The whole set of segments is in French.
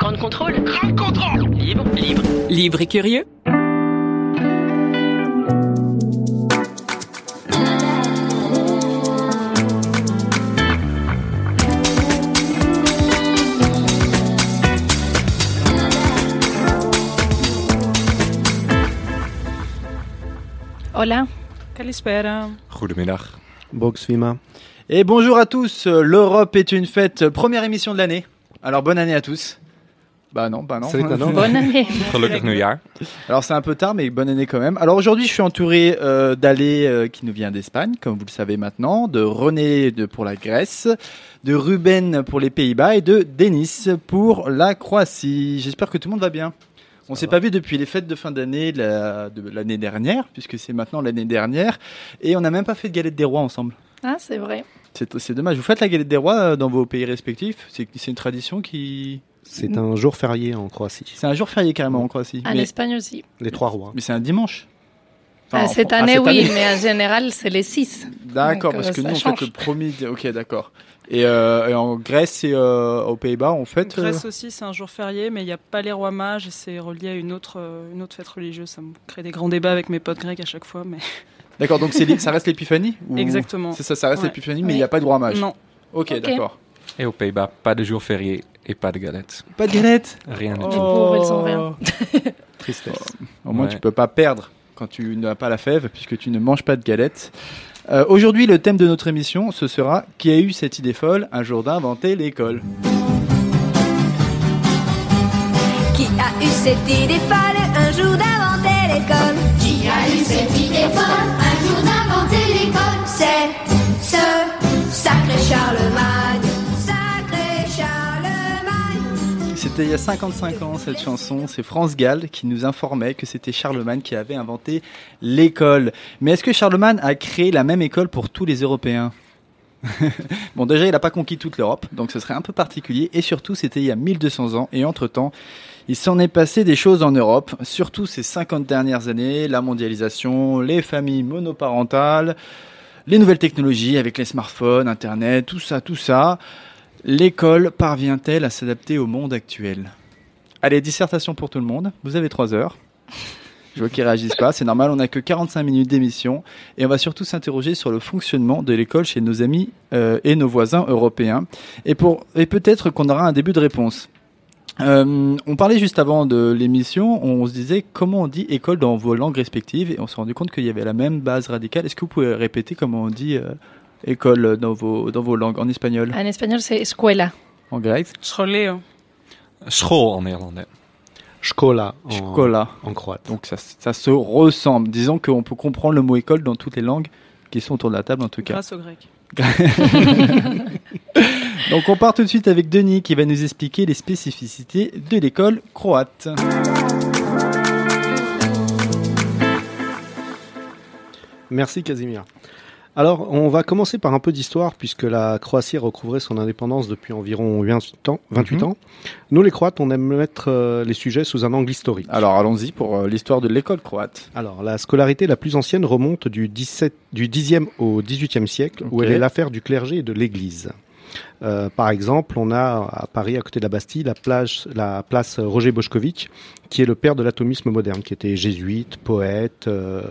Grand contrôle. Grand contrôle. Libre, libre. Libre et curieux. Hola. Kalispera. Goedemiddag. Boxfima. Et bonjour à tous, l'Europe est une fête, première émission de l'année. Alors bonne année à tous. Bah non, bah non. Bonne année. Gelukkig nieuwjaar. Alors c'est un peu tard, mais bonne année quand même. Alors aujourd'hui, je suis entouré euh, d'Alé euh, qui nous vient d'Espagne, comme vous le savez maintenant, de René de, pour la Grèce, de Ruben pour les Pays-Bas et de Denis pour la Croatie. J'espère que tout le monde va bien. On s'est pas vu depuis les fêtes de fin d'année de la- de l'année dernière, puisque c'est maintenant l'année dernière, et on n'a même pas fait de galette des rois ensemble. Ah, c'est vrai. C'est c'est dommage. Vous faites la galette des rois euh, dans vos pays respectifs? C'est c'est une tradition qui. C'est un jour férié en Croatie. C'est un jour férié carrément en Croatie. En mais Espagne aussi. Les trois rois. mais c'est un dimanche. Ah, Enfin, cette en- ah, année, cette oui, année. mais en général, c'est les 6. D'accord, parce que euh, nous ça on fait le premier. Ok, d'accord. Et, euh, et en Grèce et euh, aux Pays-Bas, on fait. euh, Grèce aussi, c'est un jour férié, mais il n'y a pas les rois mages et c'est relié à une autre, euh, une autre fête religieuse. Ça me crée des grands débats avec mes potes grecs à chaque fois. Mais... D'accord, donc ça reste l'épiphanie ou- Exactement. C'est ça, ça reste Ouais. l'épiphanie, mais il Oui. n'y a pas de roi mage. Non. Ok, Ok. d'accord. Et aux Pays-Bas, pas de jour férié et pas de galette. Pas de galette Rien du Oh. tout. pauvres, ils sont rien. Tristesse. Au moins, Ouais. tu peux pas perdre quand tu n'as pas la fève, puisque tu ne manges pas de galettes. Euh, Aujourd'hui, le thème de notre émission, ce sera Qui a eu cette idée folle un jour d'inventer l'école Qui a eu cette idée folle un jour d'inventer l'école? Qui a eu cette idée folle un jour d'inventer l'école? C'est ce sacré Charlemagne, Il y a 55 ans cette chanson, c'est France Gall qui nous informait que c'était Charlemagne qui avait inventé l'école. Mais est-ce que Charlemagne a créé la même école pour tous les Européens? Bon déjà il n'a pas conquis toute l'Europe, donc ce serait un peu particulier, et surtout c'était il y a 1200 ans, et entre-temps il s'en est passé des choses en Europe, surtout ces 50 dernières années, la mondialisation, les familles monoparentales, les nouvelles technologies avec les smartphones, Internet, tout ça, tout ça. L'école parvient-elle à s'adapter au monde actuel? Allez, dissertation pour tout le monde. Vous avez trois heures. Je vois qu'ils réagissent pas. C'est normal, on n'a que 45 minutes d'émission. Et on va surtout s'interroger sur le fonctionnement de l'école chez nos amis euh, et nos voisins européens. Et, et peut-être qu'on aura un début de réponse. Euh, on parlait juste avant de l'émission, on se disait comment on dit école dans vos langues respectives et on s'est rendu compte qu'il y avait la même base radicale. Est-ce que vous pouvez répéter comment on dit euh, école dans vos, dans vos langues en espagnol En espagnol, c'est escuela. en grec, Scholeo. School en néerlandais. Shkola en, Shkola. en croate. Donc ça, ça se ressemble. Disons qu'on peut comprendre le mot école dans toutes les langues qui sont autour de la table en tout cas. Grâce au grec. Donc on part tout de suite avec Denis qui va nous expliquer les spécificités de l'école croate. Merci Casimir. Alors, on va commencer par un peu d'histoire, puisque la Croatie a recouvré son indépendance depuis environ 28 ans. 28 Mhm. ans. Nous, les Croates, on aime mettre euh, les sujets sous un angle historique. Alors allons-y pour euh, l'histoire de l'école croate. Alors, la scolarité la plus ancienne remonte du, 17, du 10e au 18e siècle, où elle est l'affaire du clergé et de l'Église. Euh, par exemple, on a à Paris, à côté de la Bastille, la, plage, la place Roger Boschkovitch, qui est le père de l'atomisme moderne, qui était jésuite, poète, euh,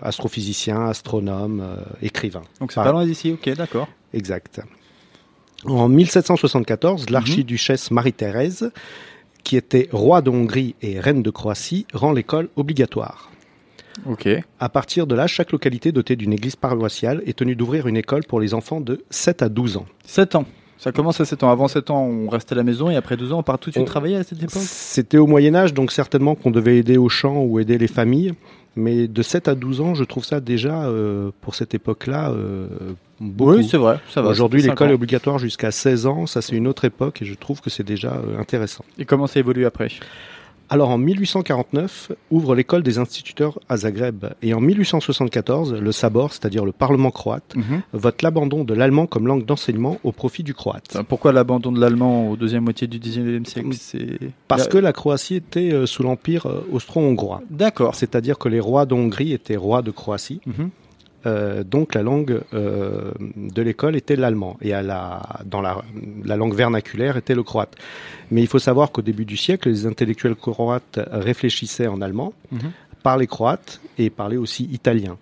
astrophysicien, astronome, euh, écrivain. Donc c'est pas loin d'ici, ok d'accord. Exact. En 1774, l'archiduchesse Marie-Thérèse, qui était roi de Hongrie et reine de Croatie, rend l'école obligatoire. Ok. À partir de là, chaque localité dotée d'une église paroissiale est tenue d'ouvrir une école pour les enfants de 7 à 12 ans. 7 ans. Ça commence à 7 ans. Avant 7 ans, on reste à la maison et après 12 ans, on part tout de suite On- travailler à cette époque? C'était au Moyen Âge, donc certainement qu'on devait aider aux champs ou aider les familles. Mais de 7 à 12 ans, je trouve ça déjà, euh, pour cette époque-là, euh, beaucoup. Oui, c'est vrai. Ça va. Aujourd'hui, l'école est obligatoire jusqu'à 16 ans. Ça, c'est une autre époque et je trouve que c'est déjà euh, intéressant. Et comment ça évolue après? Alors, en 1849, ouvre l'école des instituteurs à Zagreb. Et en 1874, le Sabor, c'est-à-dire le Parlement croate, vote l'abandon de l'allemand comme langue d'enseignement au profit du croate. Pourquoi l'abandon de l'allemand au deuxième moitié du 19e siècle C'est Parce La- que la Croatie était euh, sous l'empire euh, austro-hongrois. D'accord. C'est-à-dire que les rois de Hongrie étaient rois de Croatie. Mhm. Euh, donc la langue euh, de l'école était l'allemand et à la, dans la, la langue vernaculaire était le croate. Mais il faut savoir qu'au début du siècle, les intellectuels croates réfléchissaient en allemand, Mhm. parlaient croate et parlaient aussi italien.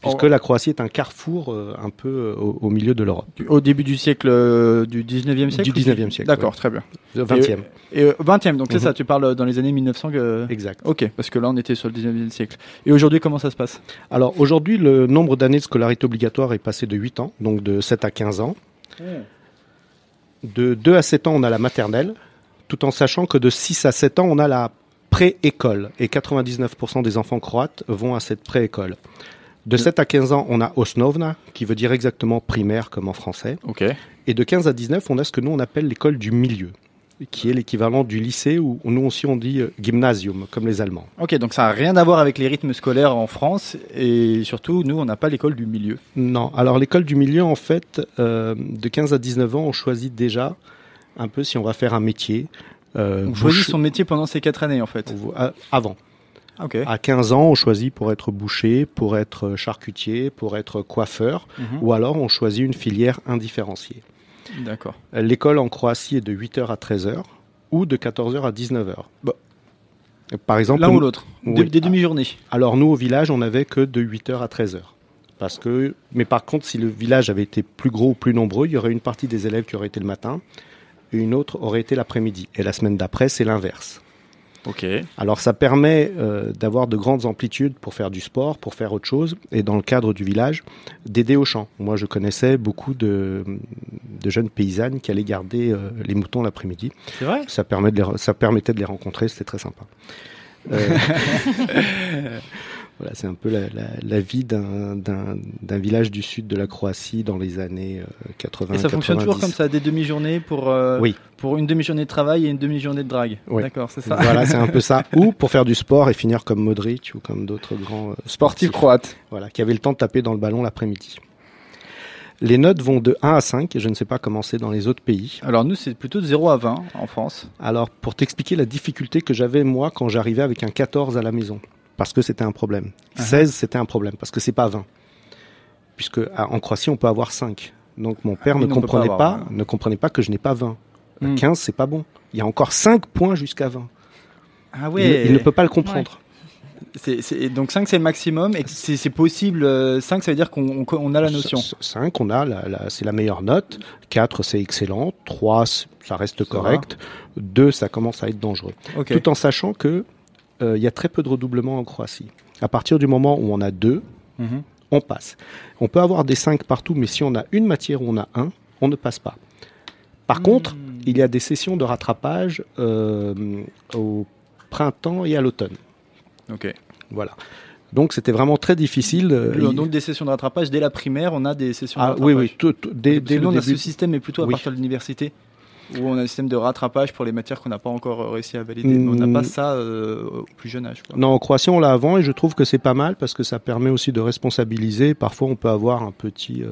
Puisque Oh. la Croatie est un carrefour euh, un peu euh, au, au milieu de l'Europe. Au début du siècle euh, du 19e siècle Du ou 19e siècle, D'accord, ouais. très bien. Le 20e. Et, euh, 20e, donc c'est Mhm. ça, tu parles dans les années 1900 que... Exact. Ok, parce que là on était sur le 19e siècle. Et aujourd'hui, comment ça se passe? Alors aujourd'hui, le nombre d'années de scolarité obligatoire est passé de 8 ans, donc de 7 à 15 ans. De 2 à 7 ans, on a la maternelle, tout en sachant que de 6 à 7 ans, on a la pré-école. Et 99% des enfants croates vont à cette pré-école. De 7 à 15 ans, on a osnovna, qui veut dire exactement primaire comme en français. Ok. Et de 15 à 19, on a ce que nous on appelle l'école du milieu, qui est l'équivalent du lycée, où nous aussi on dit euh, gymnasium, comme les Allemands. Ok, donc ça n'a rien à voir avec les rythmes scolaires en France, et surtout, nous, on n'a pas l'école du milieu. Non, alors l'école du milieu, en fait, euh, de 15 à 19 ans, on choisit déjà un peu si on va faire un métier. Euh, On choisit son métier pendant ces quatre années, en fait. euh, avant. À 15 ans, on choisit pour être boucher, pour être charcutier, pour être coiffeur, Mhm. ou alors on choisit une filière indifférenciée. D'accord. Euh, L'école en Croatie est de 8h à 13h ou de 14h à 19h. Bah. Par exemple, L'un ou l'autre. Oui. Des, des demi-journées. Alors nous, au village, on n'avait que de 8h à 13h. Parce que, mais par contre, si le village avait été plus gros ou plus nombreux, il y aurait une partie des élèves qui aurait été le matin, et une autre aurait été l'après-midi. Et la semaine d'après, c'est l'inverse. Ok. Alors ça permet euh, d'avoir de grandes amplitudes pour faire du sport, pour faire autre chose, et dans le cadre du village, d'aider au champ. Moi, je connaissais beaucoup de, de jeunes paysannes qui allaient garder euh, les moutons l'après-midi. C'est vrai? Ça, permet de les re- ça permettait de les rencontrer, c'était très sympa. Euh, voilà, c'est un peu la, la- la vie d'un- village du sud de la Croatie dans les années euh, 80. Et ça fonctionne toujours 90. comme ça, des demi-journées pour, euh, Oui. pour une demi-journée de travail et une demi-journée de drague. Oui. D'accord, c'est ça. Voilà, c'est un peu ça. Ou pour faire du sport et finir comme Modric ou comme d'autres grands euh, Sportif croate. Voilà, qui avaient le temps de taper dans le ballon l'après-midi. Les notes vont de 1 à 5, et je ne sais pas comment c'est dans les autres pays. Alors nous, c'est plutôt de 0 à 20 en France. Alors, pour t'expliquer la difficulté que j'avais moi quand j'arrivais avec un 14 à la maison, parce que c'était un problème. Ah. 16, c'était un problème, parce que c'est pas 20. Puisque à- en Croatie, on peut avoir 5. Donc mon père ne pas comprenait pas, avoir, ne comprenait pas que je n'ai pas 20. Hmm. 15, c'est pas bon. Il y a encore 5 points jusqu'à 20. Ah Il- ouais. il, ne peut pas le comprendre. Donc 5 c'est le maximum et c'est c'est possible. euh, 5 ça veut dire qu'on on- on a la notion. 5, on a, la, la- c'est la meilleure note. 4, c'est excellent. 3, c- ça reste correct. 2, ça commence à être dangereux. Tout en sachant que euh, il y a très peu de redoublement en Croatie. À partir du moment où on a 2, Mhm. on passe. On peut avoir des 5 partout, mais si on a une matière où on a 1, on ne passe pas. Par contre, il y a des sessions de rattrapage euh, au printemps et à l'automne. Ok. Voilà. Donc c'était vraiment très difficile. euh, il- Donc des sessions de rattrapage dès la primaire, on a des sessions Ah, de oui, rattrapage. oui, tout- tout- dès, le nous, on a début. ce système, mais plutôt à Oui. partir de l'université, où on a un système de rattrapage pour les matières qu'on n'a pas encore euh, réussi à valider. Mais on n'a Mm. pas ça euh, au plus jeune âge. quoi. Non, en Croatie, on l'a avant et je trouve que c'est pas mal parce que ça permet aussi de responsabiliser. Parfois, on peut avoir un petit. euh,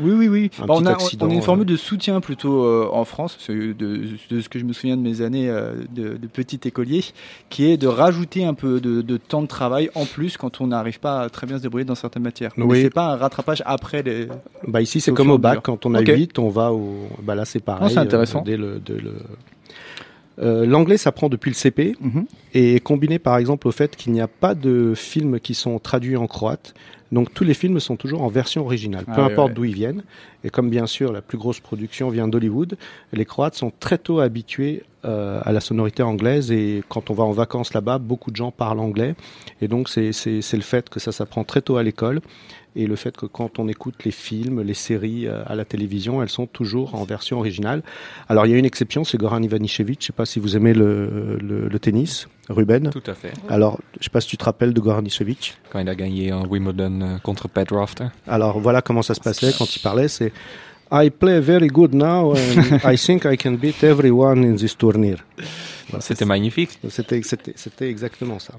Oui, oui, oui. Un Bah, on, petit a, accident, on a une euh. formule de soutien plutôt euh, en France, de, de ce que je me souviens de mes années euh, de, de petit écolier, qui est de rajouter un peu de, de temps de travail en plus quand on n'arrive pas à très bien se débrouiller dans certaines matières. Mais Oui. c'est pas un rattrapage après les. Bah ici, c'est comme au bac. Quand on a Ok. 8, on va au. Bah là, c'est pareil. Ah, c'est intéressant. euh, dès le, dès le- Euh, L'anglais s'apprend depuis le CP Mhm. et combiné par exemple au fait qu'il n'y a pas de films qui sont traduits en croate. Donc tous les films sont toujours en version originale, peu Ah ouais, importe d'où ils viennent. Et comme bien sûr la plus grosse production vient d'Hollywood, les Croates sont très tôt habitués euh, à la sonorité anglaise et quand on va en vacances là-bas, beaucoup de gens parlent anglais. Et donc c'est le fait que ça s'apprend très tôt à l'école et le fait que quand on écoute les films, les séries euh, à la télévision, elles sont toujours en version originale. Alors il y a une exception, c'est Goran Ivanisevic. Je sais pas si vous aimez le, le, le tennis, Ruben. Tout à fait. Alors je sais pas si tu te rappelles de Goran Ivanisevic. Quand il a gagné en Wimbledon euh, contre Pat Rafter. Alors voilà comment ça se passait quand il parlait. C'est I play very good now and I think I can beat everyone in this tournament. Voilà, C'était magnifique. C'était exactement ça.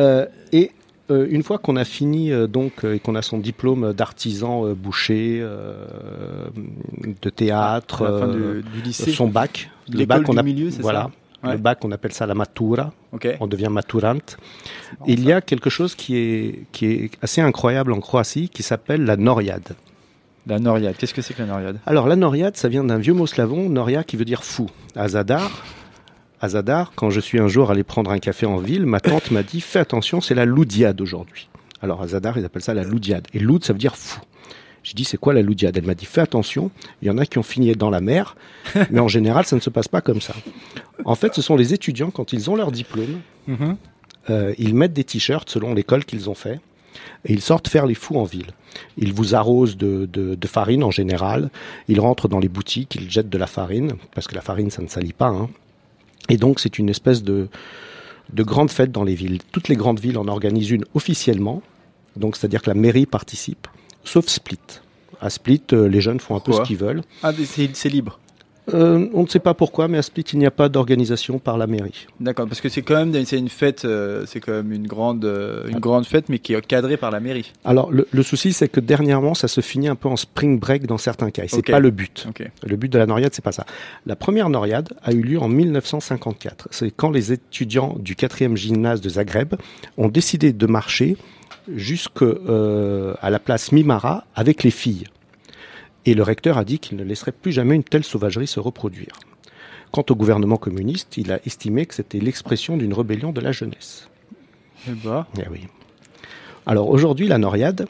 Euh, et euh, une fois qu'on a fini euh, donc euh, et qu'on a son diplôme d'artisan boucher, de théâtre, À la fin du, lycée. son bac, le bac on du a- milieu, voilà, ça Ouais. le bac on appelle ça la matura, on devient maturante. Il y a quelque chose qui est qui est assez incroyable en Croatie qui s'appelle la noriade. La Noriade. Qu'est-ce que c'est que la Noriade Alors la noriade, ça vient d'un vieux mot slavon, noria qui veut dire fou. Azadar, Azadar, quand je suis un jour allé prendre un café en ville, ma tante m'a dit fais attention, c'est la loudiade aujourd'hui. Alors Azadar, ils appellent ça la loudiade. Et loud, ça veut dire fou. J'ai dit c'est quoi la loudiade? Elle m'a dit fais attention, il y en a qui ont fini dans la mer, mais en général ça ne se passe pas comme ça. En fait, ce sont les étudiants quand ils ont leur diplôme, euh, ils mettent des t-shirts selon l'école qu'ils ont fait et ils sortent faire les fous en ville. Ils vous arrosent de, de- de farine en général, ils rentrent dans les boutiques, ils jettent de la farine, parce que la farine ça ne salit pas. hein. Et donc c'est une espèce de, de grande fête dans les villes. Toutes les grandes villes en organisent une officiellement, donc c'est-à-dire que la mairie participe, sauf Split. À Split, euh, les jeunes font un peu ce qu'ils veulent. Ah, c'est libre. Euh, on ne sait pas pourquoi, mais à Split, il n'y a pas d'organisation par la mairie. D'accord, parce que c'est quand même c'est une fête, euh, c'est quand même une grande, euh, une grande fête, mais qui est cadrée par la mairie. Alors, le, le souci, c'est que dernièrement, ça se finit un peu en spring break dans certains cas. Et c'est pas le but. Le but de la Noriade, c'est pas ça. La première Noriade a eu lieu en 1954. C'est quand les étudiants du 4e gymnase de Zagreb ont décidé de marcher jusqu'à la place Mimara avec les filles. Et le recteur a dit qu'il ne laisserait plus jamais une telle sauvagerie se reproduire. Quant au gouvernement communiste, il a estimé que c'était l'expression d'une rébellion de la jeunesse. Eh bah, Eh oui. Alors aujourd'hui, la Noriade,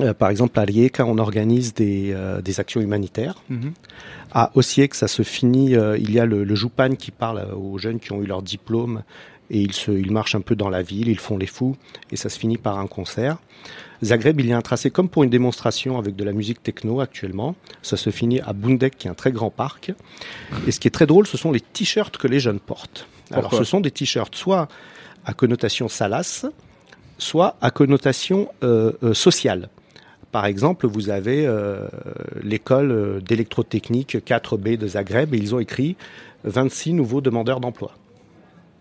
euh, par exemple à Rijeka, on organise des, euh, des actions humanitaires. mhm. À Osijek, ça se finit, euh, il y a le, le Joupan qui parle aux jeunes qui ont eu leur diplôme et ils, se, ils marchent un peu dans la ville, ils font les fous et ça se finit par un concert. Zagreb, il y a un tracé comme pour une démonstration avec de la musique techno actuellement. Ça se finit à Bundek, qui est un très grand parc. Et ce qui est très drôle, ce sont les t-shirts que les jeunes portent. Alors, ce sont des t-shirts soit à connotation salace, soit à connotation euh, euh, sociale. Par exemple, vous avez euh, l'école d'électrotechnique 4B de Zagreb et ils ont écrit 26 nouveaux demandeurs d'emploi.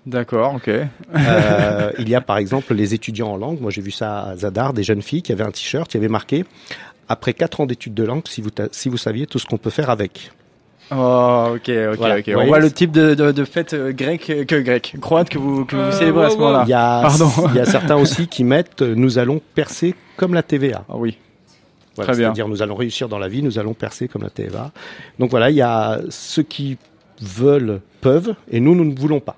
D'accord, ok. Euh, il y a par exemple les étudiants en langue. Moi, j'ai vu ça à Zadar, des jeunes filles qui avaient un t-shirt qui avait marqué après 4 ans d'études de langue, si vous, si vous saviez tout ce qu'on peut faire avec. Oh, ok, ok, Voilà. ok. On voit le type de, de, de fête euh, grecque, euh, que grec, croate que vous, que vous Euh, célébrez à ce wow, moment-là. Il y a, Pardon. il y a certains aussi qui mettent euh, nous allons percer comme la TVA. Ah oui. Voilà, Très bien. C'est-à-dire nous allons réussir dans la vie, nous allons percer comme la TVA. Donc voilà, il y a ceux qui veulent peuvent et nous nous ne voulons pas.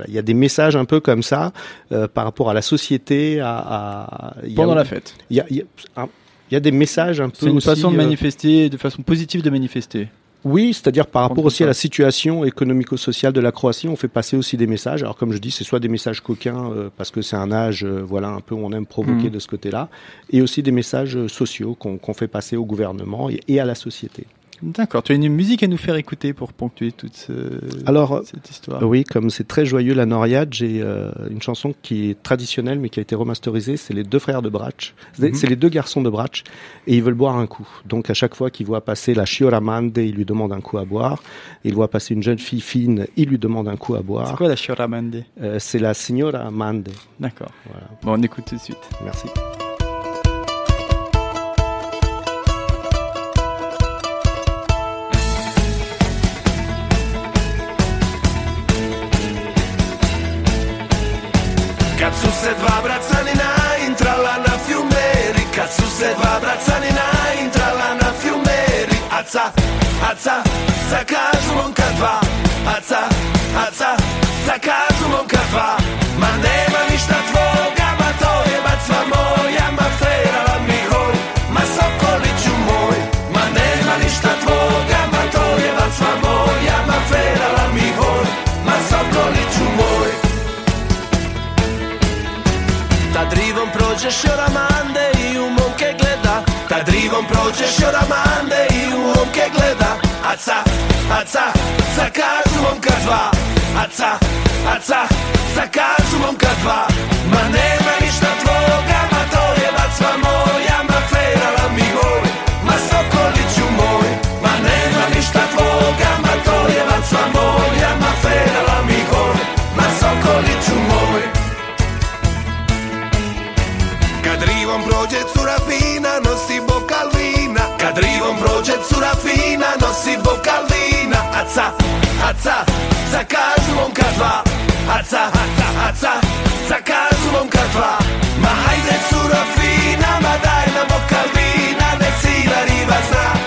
Voilà, il y a des messages un peu comme ça euh, par rapport à la société. À, à- il y a- Pendant la fête. Il y a, il y a- un- il y a des messages un peu. C'est une aussi, façon de euh, manifester, de façon positive de manifester. Oui, c'est-à-dire par rapport aussi à la situation économico-sociale de la Croatie, on fait passer aussi des messages. Alors comme je dis, c'est soit des messages coquins euh, parce que c'est un âge, euh, voilà, un peu où on aime provoquer Mhm. de ce côté-là, et aussi des messages sociaux qu'on fait passer au gouvernement et, et à la société. D'accord. Tu as une musique à nous faire écouter pour ponctuer toute ce- Alors, cette histoire. Oui, comme c'est très joyeux la Noriade, j'ai euh, une chanson qui est traditionnelle mais qui a été remasterisée. C'est les deux frères de. C'est Mhm. c'est les deux garçons de Brach et ils veulent boire un coup. Donc à chaque fois qu'ils voient passer la Chioramande, ils lui demandent un coup à boire. Ils voient passer une jeune fille fine, ils lui demandent un coup à C'est boire. quoi la Shoramande Euh, c'est la Signora Mande. D'accord. Voilà, Bon, on écoute tout de suite. merci. Kad su se dva bracanina intrala na fjumeri Kad su se dva bracanina intrala na fjumeri Aca, aca, za kažu momka dva Aca, aca, za kažu momka dva. Ma nema ništa tvoga, ma to je bacva moja Ma prođeš joramande i u momke gleda. Kad rivom prođeš joramande i u momke gleda. Aca, aca, ca kažu momka dva. Aca, aca, ca kažu momka dva. kalína Haca, haca, zakáž lomka dva. Haca, haca, haca, zakáž lomka dva. Ma ajde surovina, ma daj nam okalina Ne si riva zna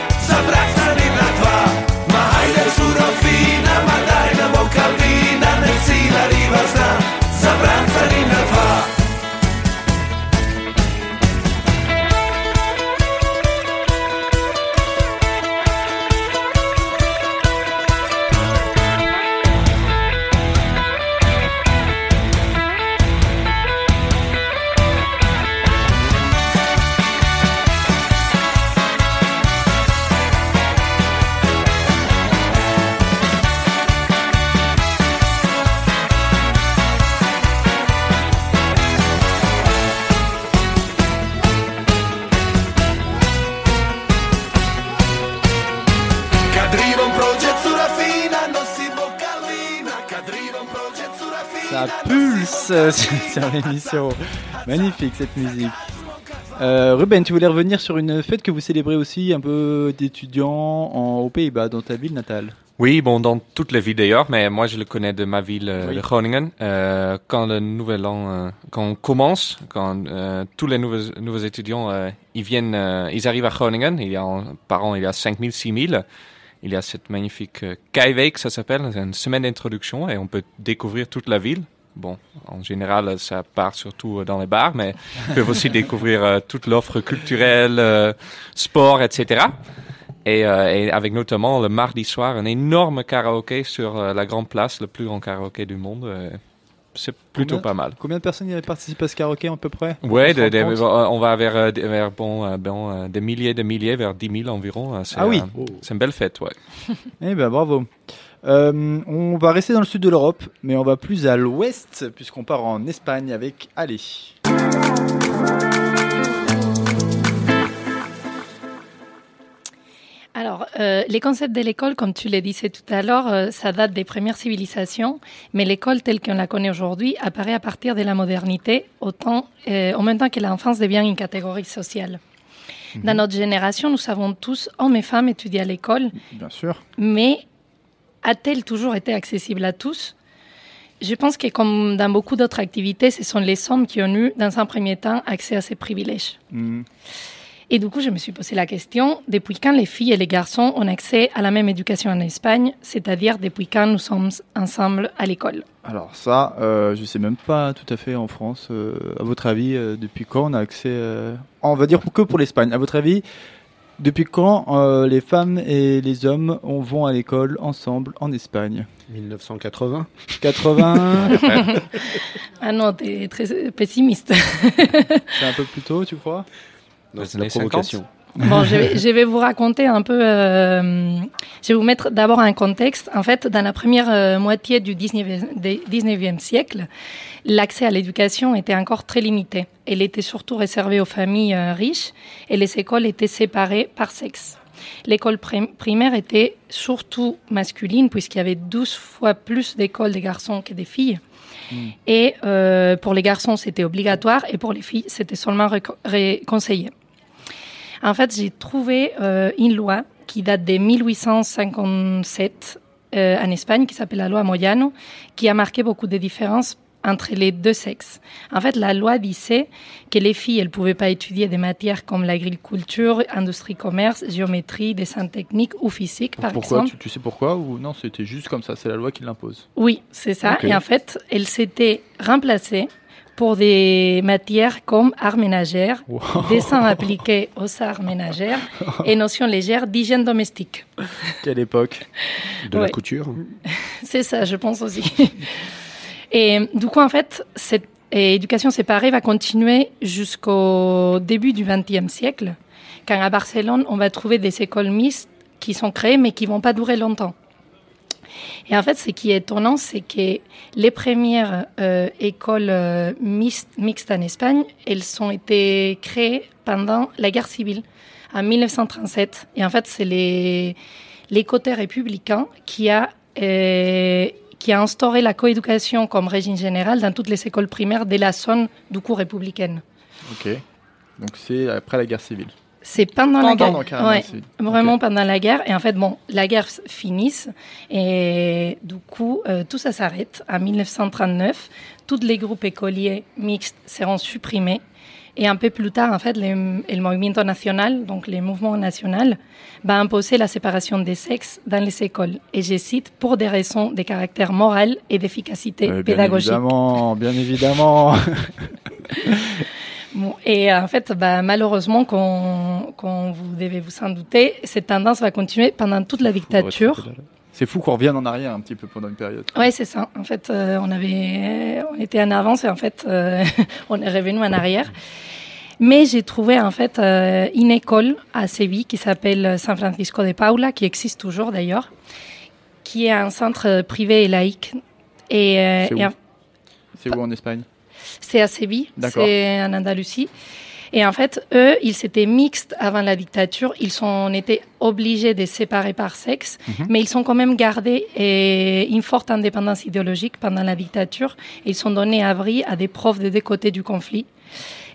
pulse sur l'émission. Magnifique cette musique. Euh, Ruben, tu voulais revenir sur une fête que vous célébrez aussi, un peu d'étudiants aux Pays-Bas, dans ta ville natale. Oui, bon, dans toutes les villes d'ailleurs, mais moi je le connais de ma ville euh, Oui. de Groningen. Euh, quand le nouvel an, euh, quand on commence, quand euh, tous les nouveaux, nouveaux étudiants, euh, ils viennent, euh, ils arrivent à Groningen. Il y a par an, il y a 5000, 6000. Il y a cette magnifique euh, Keiweek, ça s'appelle, c'est une semaine d'introduction et on peut découvrir toute la ville. Bon, en général, ça part surtout euh, dans les bars, mais ils peuvent aussi découvrir euh, toute l'offre culturelle, euh, sport, etc. Et, euh, et avec notamment le mardi soir un énorme karaoké sur euh, la grande place, le plus grand karaoké du monde. euh, c'est plutôt Combien- pas mal. Combien de personnes y participent à ce karaoké à peu près? Ouais, On de- de- va vers, des- vers bon, bon, des milliers de milliers, vers 10 000 environ. c'est, Ah oui. euh, c'est une belle fête, ouais. Eh ben bravo. Euh, on va rester dans le sud de l'Europe, mais on va plus à l'ouest, puisqu'on part en Espagne avec Ali. Alors, euh, les concepts de l'école, comme tu le disais tout à l'heure, euh, ça date des premières civilisations, mais l'école telle qu'on la connaît aujourd'hui apparaît à partir de la modernité, autant, euh, en même temps que l'enfance devient une catégorie sociale. Dans notre génération, nous savons tous, hommes et femmes, étudier à l'école, Bien sûr. mais a-t-elle toujours été accessible à tous? Je pense que comme dans beaucoup d'autres activités, ce sont les hommes qui ont eu, dans un premier temps, accès à ces privilèges. Hmm. Et du coup, je me suis posé la question, depuis quand les filles et les garçons ont accès à la même éducation en Espagne, c'est-à-dire depuis quand nous sommes ensemble à l'école? Alors ça, euh, je sais même pas tout à fait en France. euh, à votre avis, euh, depuis quand on a accès On va dire que pour l'Espagne. À votre avis, depuis quand euh, les femmes et les hommes on vont à l'école ensemble en Espagne? 1980 80 Ah non, t'es très pessimiste. C'est un peu plus tôt, tu crois? Non, c'est la 50. Bon, je vais, je vais vous raconter un peu. euh, je vais vous mettre d'abord un contexte. En fait, dans la première euh, moitié du 19e, des 19e siècle, l'accès à l'éducation était encore très limité. Elle était surtout réservée aux familles euh, riches et les écoles étaient séparées par sexe. L'école prim- primaire était surtout masculine puisqu'il y avait 12 fois plus d'écoles de garçons que des filles. Et euh, pour les garçons, c'était obligatoire et pour les filles, c'était seulement conseillé. En fait, j'ai trouvé euh, une loi qui date de 1857 euh, en Espagne, qui s'appelle la loi Moyano, qui a marqué beaucoup de différences entre les deux sexes. En fait, la loi disait que les filles, elles pouvaient pas étudier des matières comme l'agriculture, industrie, commerce, géométrie, dessin technique ou physique, par Pourquoi exemple. tu, tu sais pourquoi ou non C'était juste comme ça. C'est la loi qui l'impose? Oui, c'est ça. Et en fait, elle s'était remplacée pour des matières comme art ménagère, Wow. dessin appliqué aux arts ménagères et notions légères d'hygiène domestique. Quelle époque De la couture. C'est ça, je pense aussi. Et du coup, en fait, cette éducation séparée va continuer jusqu'au début du XXe siècle, quand à Barcelone, on va trouver des écoles mixtes qui sont créées mais qui vont pas durer longtemps. Et en fait, ce qui est étonnant, c'est que les premières euh, écoles euh, mixtes, en Espagne, elles ont été créées pendant la guerre civile, en 1937. Et en fait, c'est les, les côtés républicains qui a, euh, qui a instauré la coéducation comme régime général dans toutes les écoles primaires de la zone du coup républicaine. Ok. Donc c'est après la guerre civile. C'est pendant, la Pendant, guerre. carrément, Ouais, vraiment pendant la guerre. Et en fait, bon, la guerre finisse et du coup, euh, tout ça s'arrête. En 1939, tous les groupes écoliers mixtes seront supprimés. Et un peu plus tard, en fait, le, le mouvement national, donc le mouvement national, va imposer la séparation des sexes dans les écoles. Et je cite, pour des raisons de caractère moral et d'efficacité bien pédagogique. évidemment, bien évidemment. Bon, et en fait, bah, malheureusement, comme vous devez vous en douter, cette tendance va continuer pendant toute la dictature. c'est fou qu'on revienne en arrière un petit peu pendant une période. Ouais, c'est ça. En fait, euh, on avait, on était en avance et en fait, euh, on est revenu en arrière. Mais j'ai trouvé en fait euh, une école à Séville qui s'appelle San Francisco de Paula, qui existe toujours d'ailleurs, qui est un centre privé et laïque. Et, euh, C'est où et en- C'est où en Espagne? C'est à Séville, c'est en Andalousie. Et en fait, eux, ils étaient mixtes avant la dictature. Ils sont été obligés de séparer par sexe, Mhm. mais ils ont quand même gardé eh, une forte indépendance idéologique pendant la dictature. Et ils sont donnés abri à des profs des deux côtés du conflit.